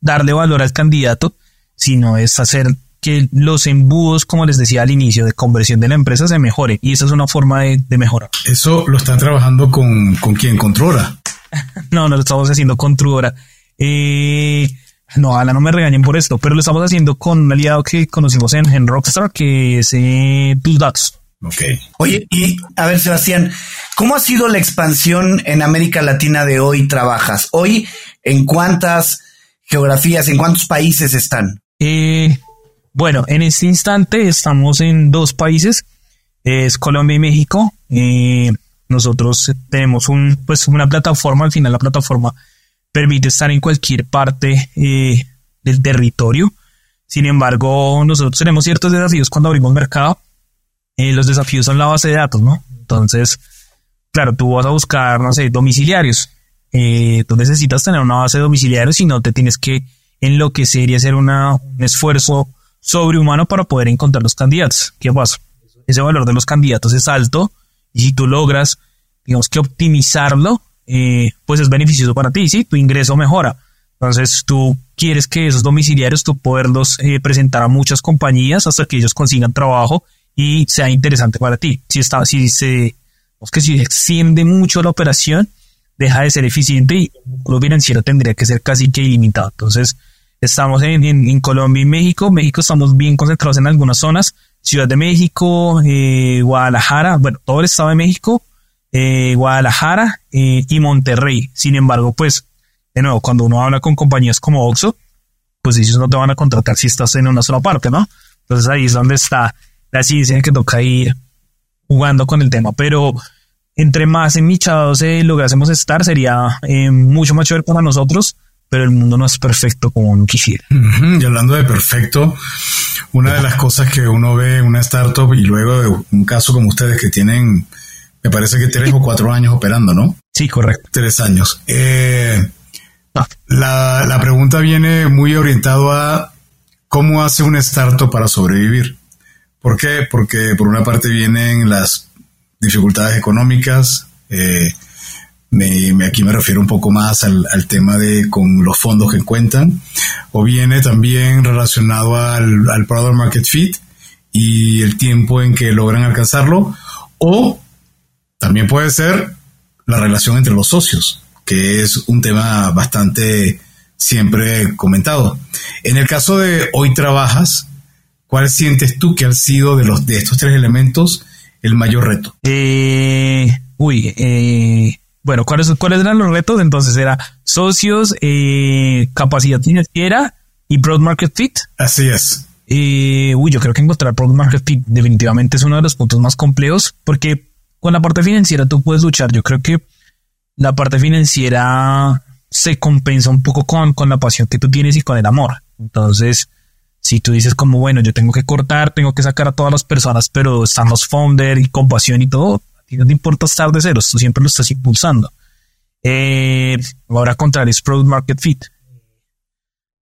darle valor al candidato, sino es hacer que los embudos, como les decía al inicio, de conversión de la empresa se mejore. Y esa es una forma de, mejorar. ¿Eso lo están trabajando con, con quién? ¿Con Truora? no, no lo estamos haciendo con Truora. Eh, no, Ala, no me regañen por esto, pero lo estamos haciendo con un aliado que conocimos en, Rockstar, que es eh, Datos. Ok. Oye, y a ver, Sebastián, ¿cómo ha sido la expansión en América Latina de hoy trabajas? Hoy, ¿en cuántas geografías, en cuántos países están? Eh, bueno, en este instante estamos en dos países, es Colombia y México. Eh, nosotros tenemos un, pues una plataforma, al final la plataforma permite estar en cualquier parte eh, del territorio. Sin embargo, nosotros tenemos ciertos desafíos cuando abrimos mercado. Eh, los desafíos son la base de datos, ¿no? Entonces, claro, tú vas a buscar, no sé, domiciliarios. Eh, tú necesitas tener una base de domiciliarios y no te tienes que enloquecer y hacer una, un esfuerzo sobrehumano para poder encontrar los candidatos. ¿Qué pasa? Ese valor de los candidatos es alto y si tú logras, digamos que optimizarlo, eh, pues es beneficioso para ti, ¿sí? Tu ingreso mejora. Entonces tú quieres que esos domiciliarios tú poderlos eh, presentar a muchas compañías hasta que ellos consigan trabajo y sea interesante para ti. Si está, si se, que si extiende mucho la operación, deja de ser eficiente y lo financiero tendría que ser casi que ilimitado. Entonces, estamos en, en, Colombia y México. México estamos bien concentrados en algunas zonas. Ciudad de México, eh, Guadalajara, bueno, todo el estado de México, eh, Guadalajara eh, y Monterrey. Sin embargo, pues, de nuevo, cuando uno habla con compañías como Oxxo, pues ellos no te van a contratar si estás en una sola parte, ¿no? Entonces ahí es donde está la ciencia que toca ir jugando con el tema. Pero entre más enmichados eh, lográsemos estar, sería eh, mucho más chévere para nosotros, pero el mundo no es perfecto como uno quisiera. Y hablando de perfecto, una de las cosas que uno ve en una startup y luego de un caso como ustedes que tienen me parece que tres o cuatro años operando, ¿no? Sí, correcto. Tres años. Eh, ah. la, pregunta viene muy orientado a cómo hace un startup para sobrevivir. ¿Por qué? Porque por una parte vienen las dificultades económicas. Eh, me, aquí me refiero un poco más al, tema de con los fondos que cuentan. O viene también relacionado al, al product market fit y el tiempo en que logran alcanzarlo. O también puede ser la relación entre los socios, que es un tema bastante siempre comentado. En el caso de hoy trabajas, ¿cuál sientes tú que ha sido de los de estos tres elementos el mayor reto? Eh, uy, eh, bueno, ¿cuáles, ¿cuáles eran los retos? Entonces era socios, eh, capacidad financiera y product market fit. Así es. uy, yo creo que encontrar product market fit definitivamente es uno de los puntos más complejos porque con la parte financiera tú puedes luchar. Yo creo que la parte financiera se compensa un poco con, con la pasión que tú tienes y con el amor. Entonces, si tú dices como, bueno, yo tengo que cortar, tengo que sacar a todas las personas, pero están los founder y con pasión y todo, a ti no te importa estar de cero, tú siempre lo estás impulsando. Eh, ahora contrario es Product Market Fit.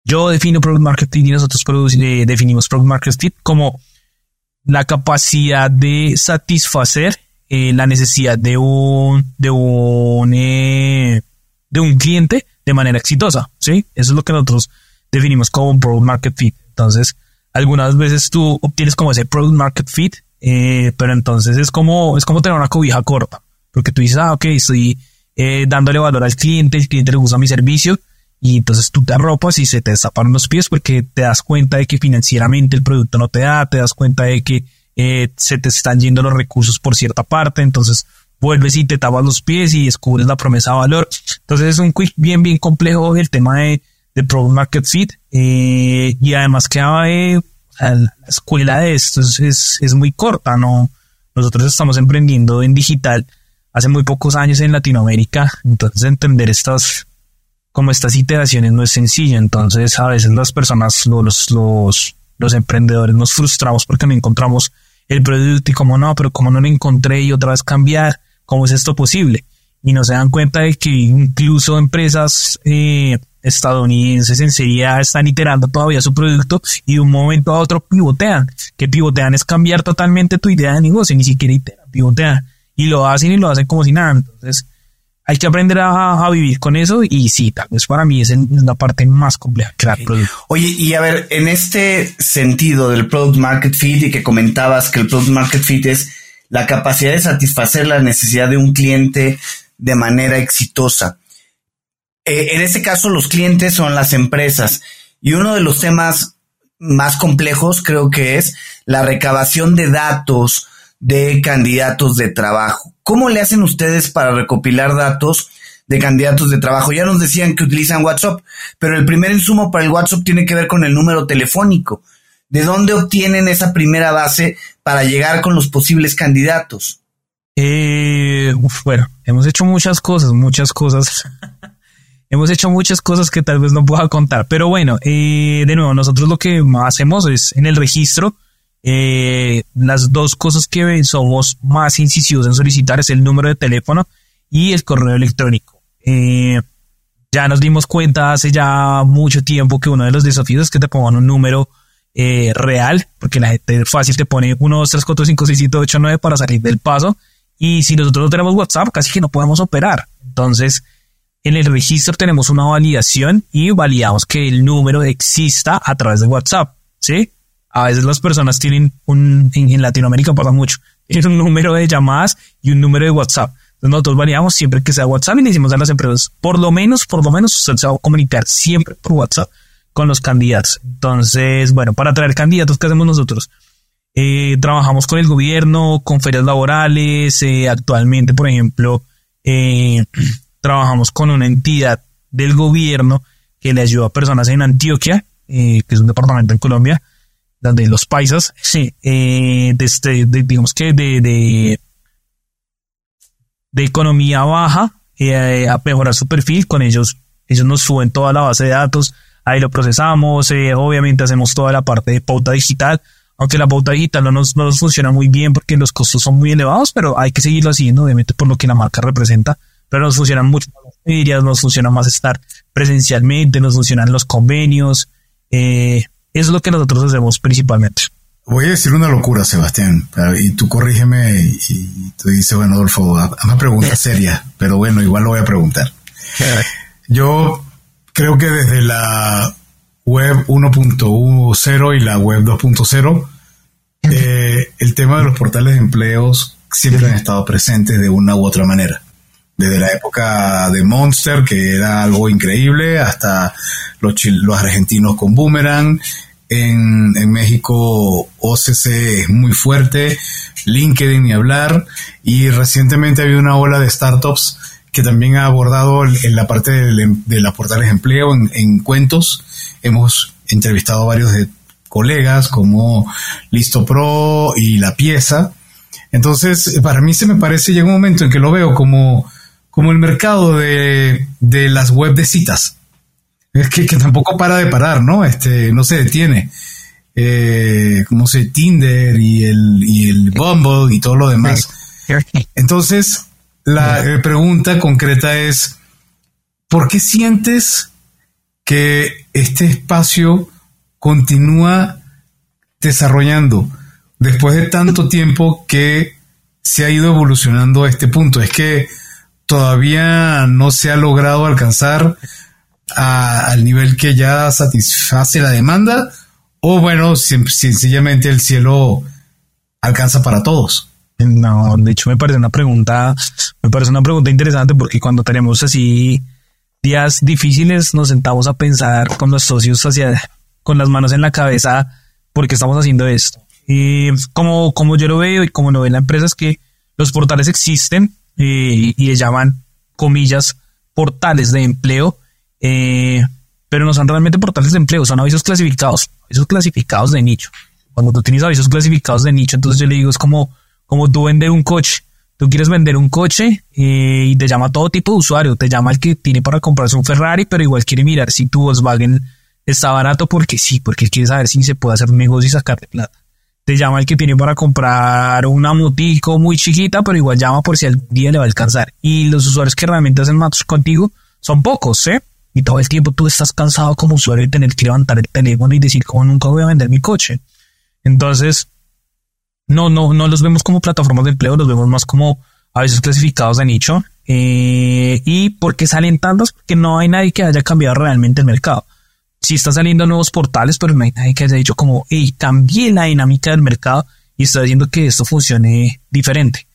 Yo defino Product Market Fit y nosotros eh, definimos Product Market Fit como la capacidad de satisfacer eh, la necesidad de un, de un, de un cliente de manera exitosa, ¿sí? Eso es lo que nosotros definimos como product market fit. Entonces, algunas veces tú obtienes como ese product market fit, eh, pero entonces es como, es como tener una cobija corta, porque tú dices, ah, ok, estoy dándole valor al cliente, el cliente le gusta mi servicio, y entonces tú te arropas y se te destapan los pies porque te das cuenta de que financieramente el producto no te da, te das cuenta de que eh, se te están yendo los recursos por cierta parte, entonces vuelves y te tapas los pies y descubres la promesa de valor. Entonces es un quick bien, bien complejo el tema de, de Product Market Fit eh, y además que la escuela de esto es, es, muy corta, ¿no? Nosotros estamos emprendiendo en digital hace muy pocos años en Latinoamérica, entonces entender estas, como estas iteraciones no es sencillo, entonces a veces las personas, los, los, los emprendedores nos frustramos porque no encontramos el producto y como no, pero como no lo encontré y otra vez cambiar, ¿cómo es esto posible? Y no se dan cuenta de que incluso empresas eh, estadounidenses enseguida están iterando todavía su producto y de un momento a otro pivotean. Que pivotean es cambiar totalmente tu idea de negocio, ni siquiera iteran, pivotean. Y lo hacen y lo hacen como si nada. Entonces, hay que aprender a, vivir con eso y sí, tal vez para mí es, la parte más compleja, crear producto. Oye, y a ver, en este sentido del product market fit y que comentabas que el product market fit es la capacidad de satisfacer la necesidad de un cliente de manera exitosa. Eh, en este caso, los clientes son las empresas y uno de los temas más complejos creo que es la recabación de datos de candidatos de trabajo. ¿Cómo le hacen ustedes para recopilar datos de candidatos de trabajo? Ya nos decían que utilizan WhatsApp, pero el primer insumo para el WhatsApp tiene que ver con el número telefónico. ¿De dónde obtienen esa primera base para llegar con los posibles candidatos? Eh, bueno, hemos hecho muchas cosas, muchas cosas. hemos hecho muchas cosas que tal vez no pueda contar, pero bueno, eh, de nuevo, nosotros lo que hacemos es en el registro, eh, las dos cosas que somos más incisivos en solicitar es el número de teléfono y el correo electrónico. Eh, ya nos dimos cuenta hace ya mucho tiempo que uno de los desafíos es que te pongan un número eh, real, porque la gente fácil te pone 1, 2, 3, 4, 5, 6, 7, 8, 9 para salir del paso. Y si nosotros no tenemos WhatsApp, casi que no podemos operar. Entonces, en el registro tenemos una validación y validamos que el número exista a través de WhatsApp, ¿sí? A veces las personas tienen un, en, Latinoamérica pasa mucho, tienen un número de llamadas y un número de WhatsApp. Entonces nosotros validamos siempre que sea WhatsApp y le decimos a las empresas, por lo menos, por lo menos usted se va a comunicar siempre por WhatsApp con los candidatos. Entonces, bueno, para traer candidatos, ¿qué hacemos nosotros? Eh, trabajamos con el gobierno, con ferias laborales, eh, actualmente, por ejemplo, eh, trabajamos con una entidad del gobierno que le ayuda a personas en Antioquia, eh, que es un departamento en Colombia, donde los paisas, sí, este, digamos que de, de, de economía baja, a mejorar su perfil, con ellos, ellos nos suben toda la base de datos, ahí lo procesamos, obviamente hacemos toda la parte de pauta digital, aunque la pauta digital no nos, no nos funciona muy bien porque los costos son muy elevados, pero hay que seguirlo haciendo, obviamente por lo que la marca representa pero nos funcionan mucho las ferias, nos funciona más estar presencialmente, nos funcionan los convenios. Eh, eso es lo que nosotros hacemos principalmente. Voy a decir una locura, Sebastián, y tú corrígeme y, tú dices, bueno, Adolfo, una pregunta seria, pero bueno, igual lo voy a preguntar. Yo creo que desde la web 1.0 y la web 2.0, eh, el tema de los portales de empleos siempre han estado presentes de una u otra manera. Desde la época de Monster, que era algo increíble, hasta los, los argentinos con Boomerang. En, en, México OCC es muy fuerte, LinkedIn ni hablar, y recientemente ha habido una ola de startups que también ha abordado en la parte de, de las portales de empleo en, en, cuentos. Hemos entrevistado a varios de colegas como Listo Pro y La Pieza. Entonces, para mí se me parece, llega un momento en que lo veo como como el mercado de, las web de citas. Es que, tampoco para de parar, ¿no? Este, no se detiene. Eh, como se Tinder y el, y el Bumble y todo lo demás. Entonces, la pregunta concreta es, ¿por qué sientes que este espacio continúa desarrollando después de tanto tiempo que se ha ido evolucionando a este punto? Es que todavía no se ha logrado alcanzar al nivel que ya satisface la demanda o bueno, sencillamente el cielo alcanza para todos. No, de hecho me parece una pregunta, me parece una pregunta interesante porque cuando tenemos así días difíciles nos sentamos a pensar con los socios hacia, con las manos en la cabeza porque estamos haciendo esto. Y como, como yo lo veo y como lo ve la empresa es que los portales existen, y le llaman, comillas, portales de empleo, eh, pero no son realmente portales de empleo, son avisos clasificados, avisos clasificados de nicho. Cuando tú tienes avisos clasificados de nicho, entonces yo le digo, es como, como tú vender un coche. Tú quieres vender un coche eh, y te llama todo tipo de usuario. Te llama el que tiene para comprarse un Ferrari, pero igual quiere mirar si tu Volkswagen está barato porque sí, porque quiere saber si se puede hacer un negocio y sacarle plata. Te llama el que tiene para comprar una motico muy chiquita, pero igual llama por si al día le va a alcanzar. Y los usuarios que realmente hacen matos contigo son pocos, ¿eh? Y todo el tiempo tú estás cansado como usuario de tener que levantar el teléfono y decir cómo nunca voy a vender mi coche. Entonces, no, no, no los vemos como plataformas de empleo, los vemos más como a veces clasificados de nicho. Eh, y porque salen tantos, porque no hay nadie que haya cambiado realmente el mercado. Sí está saliendo nuevos portales, pero no hay nadie que haya dicho como, hey, cambié la dinámica del mercado y está haciendo que esto funcione diferente.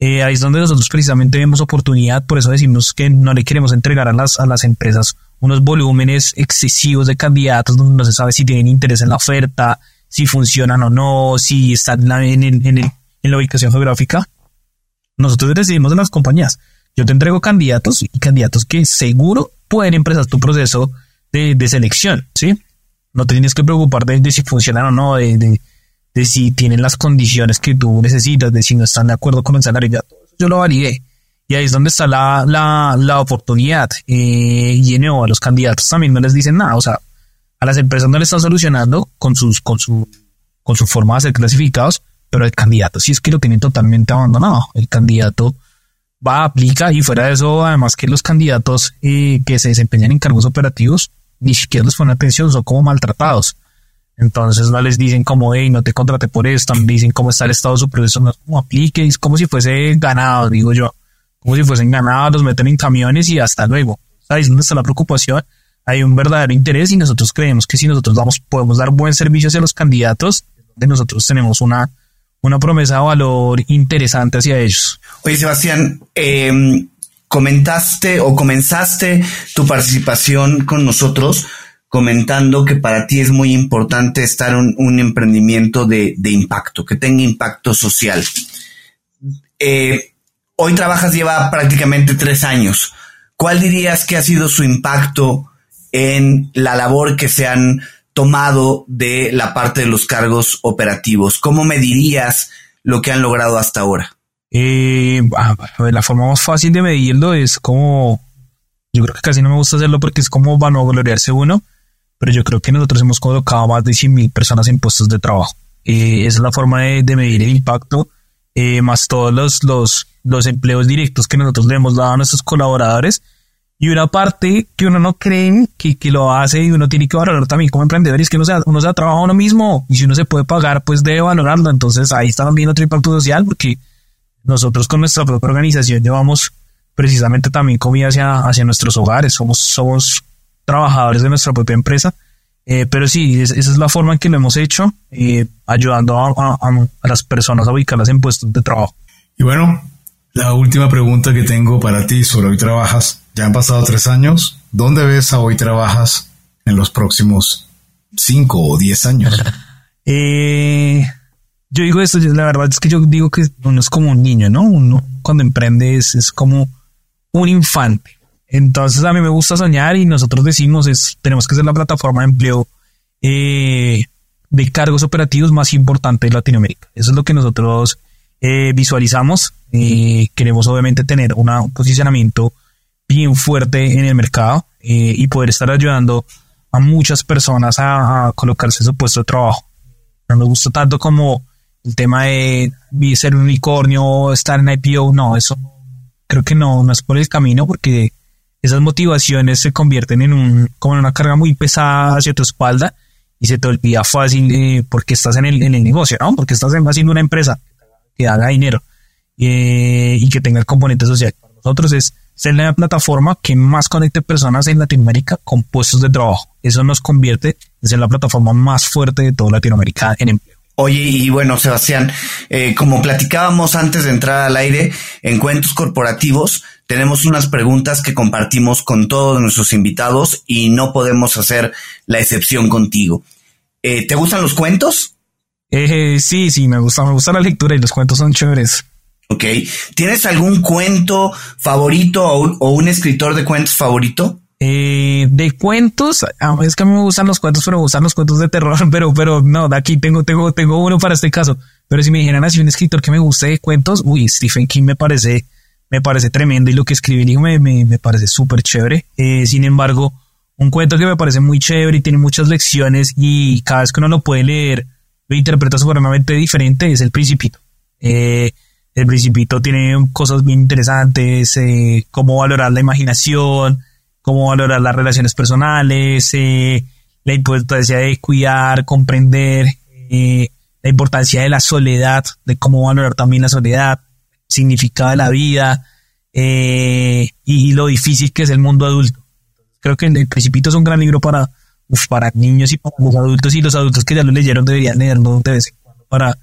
Eh, ahí es donde nosotros precisamente vemos oportunidad, por eso decimos que no le queremos entregar a las, a las empresas unos volúmenes excesivos de candidatos donde no se sabe si tienen interés en la oferta, si funcionan o no, si están en, en, en la ubicación geográfica. Nosotros decidimos en las compañías. Yo te entrego candidatos y candidatos que seguro pueden empezar tu proceso de, de selección, ¿sí? No tienes que preocupar de, de si funcionan o no, de, de, de, si tienen las condiciones que tú necesitas, de si no están de acuerdo con el salario. Ya yo lo validé. Y ahí es donde está la, la, la oportunidad. Eh, y en a los candidatos también no les dicen nada. O sea, a las empresas no le están solucionando con sus, con su, con su forma de ser clasificados, pero el candidato sí es que lo tienen totalmente abandonado. El candidato va, aplica y fuera de eso, además que los candidatos eh, que se desempeñan en cargos operativos ni siquiera les ponen atención, son como maltratados. Entonces no les dicen como, hey, no te contraté por esto, me dicen cómo está el estado de su proceso, no como aplique, es como si fuese ganado, digo yo, como si fuesen ganados, los meten en camiones y hasta luego. ¿Sabes dónde está la preocupación? Hay un verdadero interés y nosotros creemos que si nosotros vamos, podemos dar buen servicio hacia los candidatos, de nosotros tenemos una, una promesa de valor interesante hacia ellos. Oye, Sebastián, eh, comentaste o comenzaste tu participación con nosotros comentando que para ti es muy importante estar un, un emprendimiento de, de, impacto, que tenga impacto social. Eh, hoy trabajas lleva prácticamente tres años. ¿Cuál dirías que ha sido su impacto en la labor que se han tomado de la parte de los cargos operativos? ¿Cómo medirías lo que han logrado hasta ahora? Eh, la forma más fácil de medirlo es como, yo creo que casi no me gusta hacerlo porque es como van a gloriarse uno, pero yo creo que nosotros hemos colocado más de 100 mil personas en puestos de trabajo. Eh, esa es la forma de, de medir el impacto, eh, más todos los, los, los empleos directos que nosotros le hemos dado a nuestros colaboradores y una parte que uno no cree que, que lo hace y uno tiene que valorar también como emprendedor es que uno se, uno se trabaja a uno mismo y si uno se puede pagar pues debe valorarlo. Entonces ahí está también otro impacto social porque nosotros con nuestra propia organización llevamos precisamente también comida hacia, hacia nuestros hogares, somos, somos trabajadores de nuestra propia empresa, eh, pero sí, es, esa es la forma en que lo hemos hecho, eh, ayudando a, a, las personas a ubicarlas en puestos de trabajo. Y bueno, la última pregunta que tengo para ti sobre hoy trabajas, ya han pasado tres años, ¿dónde ves a hoy trabajas en los próximos cinco o diez años? eh, yo digo esto, la verdad es que yo digo que uno es como un niño, ¿no? Uno cuando emprende es, es como un infante. Entonces a mí me gusta soñar y nosotros decimos es tenemos que ser la plataforma de empleo eh, de cargos operativos más importante de Latinoamérica. Eso es lo que nosotros eh, visualizamos. Eh, queremos obviamente tener un posicionamiento bien fuerte en el mercado eh, y poder estar ayudando a muchas personas a, colocarse en su puesto de trabajo. No nos gusta tanto como el tema de ser un unicornio, estar en IPO, no, eso creo que no, no es por el camino porque esas motivaciones se convierten en un, como una carga muy pesada hacia tu espalda y se te olvida fácil eh, porque estás en el, en el negocio, ¿no? Porque estás haciendo una empresa que haga dinero eh, y que tenga el componente social. Para nosotros es ser la plataforma que más conecte personas en Latinoamérica con puestos de trabajo. Eso nos convierte en ser la plataforma más fuerte de toda Latinoamérica en empleo. Oye, y bueno, Sebastián, eh, como platicábamos antes de entrar al aire, en cuentos corporativos tenemos unas preguntas que compartimos con todos nuestros invitados y no podemos hacer la excepción contigo. Eh, ¿Te gustan los cuentos? Eh, sí, sí, me gusta, me gusta la lectura y los cuentos son chéveres. Ok. ¿Tienes algún cuento favorito o un, escritor de cuentos favorito? Eh, de cuentos, ah, es que a mí me gustan los cuentos, pero me gustan los cuentos de terror, pero, pero no, de aquí tengo, tengo, tengo uno para este caso. Pero si me dijeran así un escritor que me guste de cuentos, uy, Stephen King me parece, me parece tremendo y lo que hijo me, me, me parece súper chévere. Eh, sin embargo, un cuento que me parece muy chévere y tiene muchas lecciones y cada vez que uno lo puede leer, lo interpreta supremamente diferente, es El Principito. Eh, el Principito tiene cosas bien interesantes, eh, cómo valorar la imaginación, cómo valorar las relaciones personales, eh, la importancia de cuidar, comprender, eh, la importancia de la soledad, de cómo valorar también la soledad, significado de la vida eh, y, lo difícil que es el mundo adulto. Creo que El Principito es un gran libro para, para niños y para los adultos y los adultos que ya lo leyeron deberían leerlo de vez en cuando para,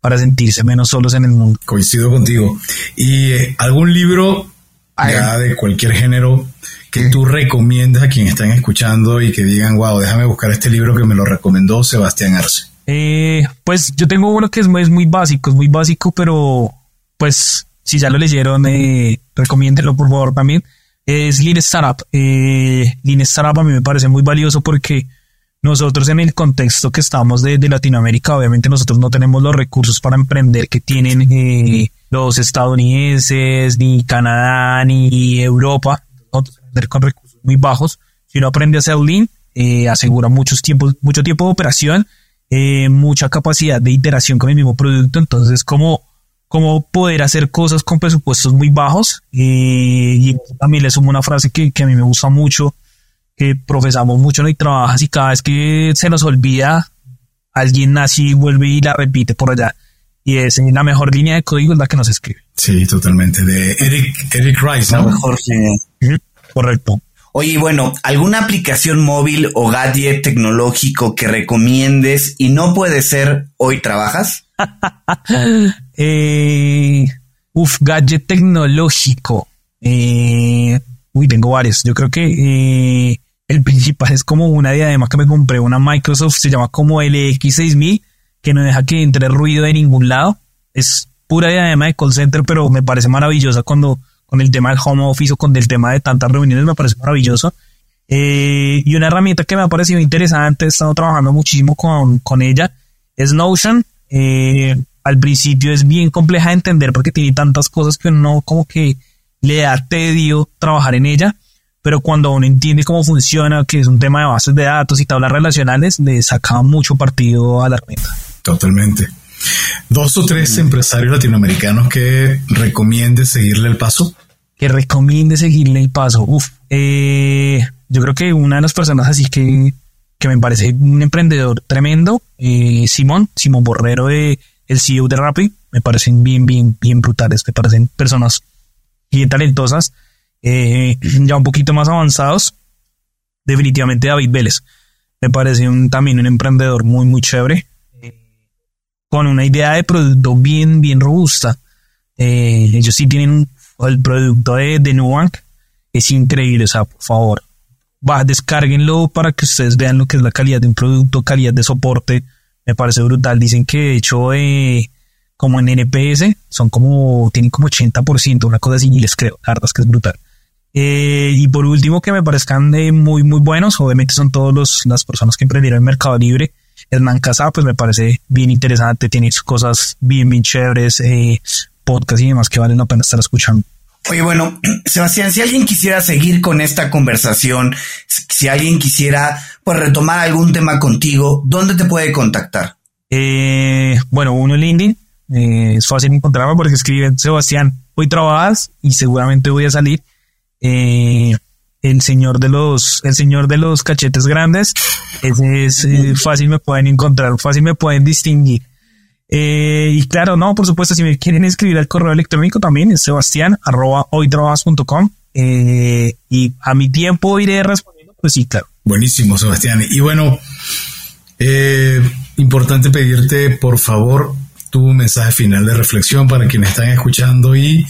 para sentirse menos solos en el mundo. Coincido contigo. ¿Y algún libro ya de cualquier género que tú recomiendas a quien están escuchando y que digan, wow, déjame buscar este libro que me lo recomendó Sebastián Arce? Eh, pues yo tengo uno que es muy, es muy básico, es muy básico, pero pues si ya lo leyeron, eh, recomiéndenlo por favor también. Es Lean Startup. Eh, Lean Startup a mí me parece muy valioso porque nosotros en el contexto que estamos de, Latinoamérica, obviamente nosotros no tenemos los recursos para emprender que tienen eh, los estadounidenses, ni Canadá, ni Europa con recursos muy bajos. Si uno aprende a hacer Lean, eh, asegura muchos tiempos, mucho tiempo de operación, eh, mucha capacidad de iteración con el mismo producto. Entonces, como, como poder hacer cosas con presupuestos muy bajos. Eh, y también le sumo una frase que, que, a mí me gusta mucho, que profesamos mucho en el trabajas y cada vez que se nos olvida, alguien así vuelve y la repite por allá. Y es la mejor línea de código es la que nos escribe. Sí, totalmente. De Eric, Eric Rice, ¿no? La mejor línea. Correcto. Oye, bueno, ¿alguna aplicación móvil o gadget tecnológico que recomiendes y no puede ser hoy trabajas? eh, uf, gadget tecnológico. Eh, uy, tengo varios. Yo creo que eh, el principal es como una diadema que me compré, una Microsoft, se llama como LX6000, que no deja que entre ruido de ningún lado. Es pura diadema de call center, pero me parece maravillosa cuando con el tema del home office o con el tema de tantas reuniones, me parece maravilloso. Eh, y una herramienta que me ha parecido interesante, he estado trabajando muchísimo con, con ella, es Notion. Eh, al principio es bien compleja de entender porque tiene tantas cosas que uno como que le da tedio trabajar en ella, pero cuando uno entiende cómo funciona, que es un tema de bases de datos y tablas relacionales, le saca mucho partido a la herramienta. Totalmente. Dos o tres empresarios latinoamericanos que recomiende seguirle el paso. Que recomiende seguirle el paso. Uf, eh, yo creo que una de las personas así que, que me parece un emprendedor tremendo, eh, Simón, Simón Borrero, de, el CEO de Rappi, me parecen bien, bien, bien brutales, me parecen personas bien talentosas, eh, ya un poquito más avanzados. Definitivamente David Vélez, me parece un, también un emprendedor muy, muy chévere con una idea de producto bien, bien robusta. Eh, ellos sí tienen el producto de, de Nubank, es increíble, o sea, por favor, va, descárguenlo para que ustedes vean lo que es la calidad de un producto, calidad de soporte, me parece brutal. Dicen que de hecho, eh, como en NPS, son como, tienen como 80%, una cosa así, y les creo, la verdad es que es brutal. Eh, y por último, que me parezcan de muy, muy buenos, obviamente son todas las personas que emprendieron en Mercado Libre, Hernán Casá, pues me parece bien interesante, tiene cosas bien, bien chéveres, eh, podcast y demás que valen la pena estar escuchando. Oye, bueno, Sebastián, si alguien quisiera seguir con esta conversación, si alguien quisiera pues retomar algún tema contigo, ¿dónde te puede contactar? Eh, bueno, uno en LinkedIn, eh, es fácil encontrarme porque escriben Sebastián, hoy trabajas y seguramente voy a salir. Eh, el señor de los, el señor de los cachetes grandes, ese es eh, fácil me pueden encontrar, fácil me pueden distinguir. Eh, y claro, no, por supuesto, si me quieren escribir al correo electrónico también es sebastián arroba eh, y a mi tiempo iré respondiendo, pues sí, claro. Buenísimo, Sebastián. Y bueno, importante pedirte, por favor, tu mensaje final de reflexión para quienes están escuchando y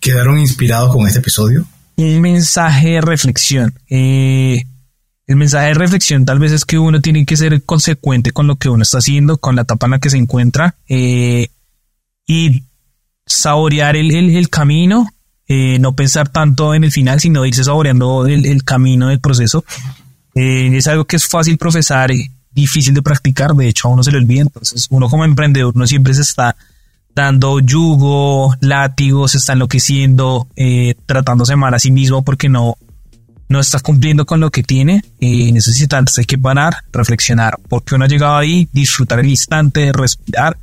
quedaron inspirados con este episodio un mensaje de reflexión. Eh, el mensaje de reflexión tal vez es que uno tiene que ser consecuente con lo que uno está haciendo, con la etapa en la que se encuentra eh, y saborear el, el, camino eh, no pensar tanto en el final, sino irse saboreando el, camino del proceso. Es algo que es fácil profesar, difícil de practicar, de hecho a uno se le olvida, entonces uno como emprendedor no siempre se está dando yugo, látigo, se está enloqueciendo, eh, tratándose mal a sí mismo porque no, no está cumpliendo con lo que tiene y necesita hay que parar, reflexionar, porque uno ha llegado ahí, disfrutar el instante, respirar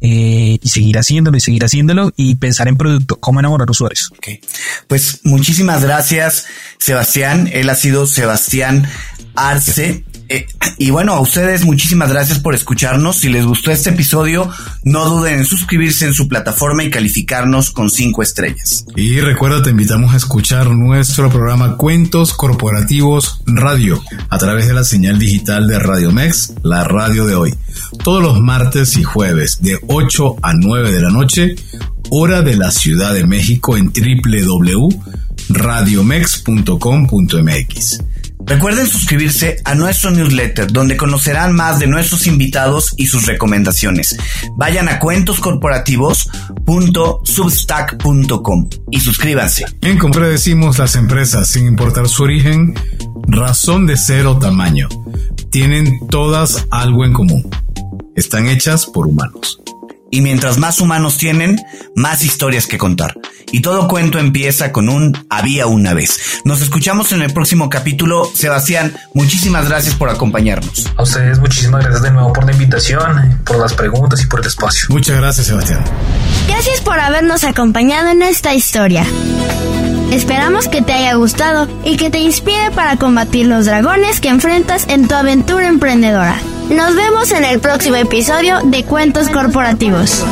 eh, y seguir haciéndolo y seguir haciéndolo y pensar en producto, cómo enamorar usuarios. Okay. Pues muchísimas gracias, Sebastián. Él ha sido Sebastián Arce. Eh, y bueno, a ustedes muchísimas gracias por escucharnos. Si les gustó este episodio, no duden en suscribirse en su plataforma y calificarnos con cinco estrellas. Y recuerda, te invitamos a escuchar nuestro programa Cuentos Corporativos Radio a través de la señal digital de Radio Mex, la radio de hoy. Todos los martes y jueves de 8 a 9 de la noche, hora de la Ciudad de México en www.radiomex.com.mx. Recuerden suscribirse a nuestro newsletter donde conocerán más de nuestros invitados y sus recomendaciones. Vayan a cuentoscorporativos.substack.com y suscríbanse. En como decimos las empresas, sin importar su origen, razón de ser o tamaño, tienen todas algo en común. Están hechas por humanos. Y mientras más humanos tienen, más historias que contar. Y todo cuento empieza con un había una vez. Nos escuchamos en el próximo capítulo. Sebastián, muchísimas gracias por acompañarnos. A ustedes muchísimas gracias de nuevo por la invitación, por las preguntas y por el espacio. Muchas gracias, Sebastián. Gracias por habernos acompañado en esta historia. Esperamos que te haya gustado y que te inspire para combatir los dragones que enfrentas en tu aventura emprendedora. Nos vemos en el próximo episodio de Cuentos Corporativos.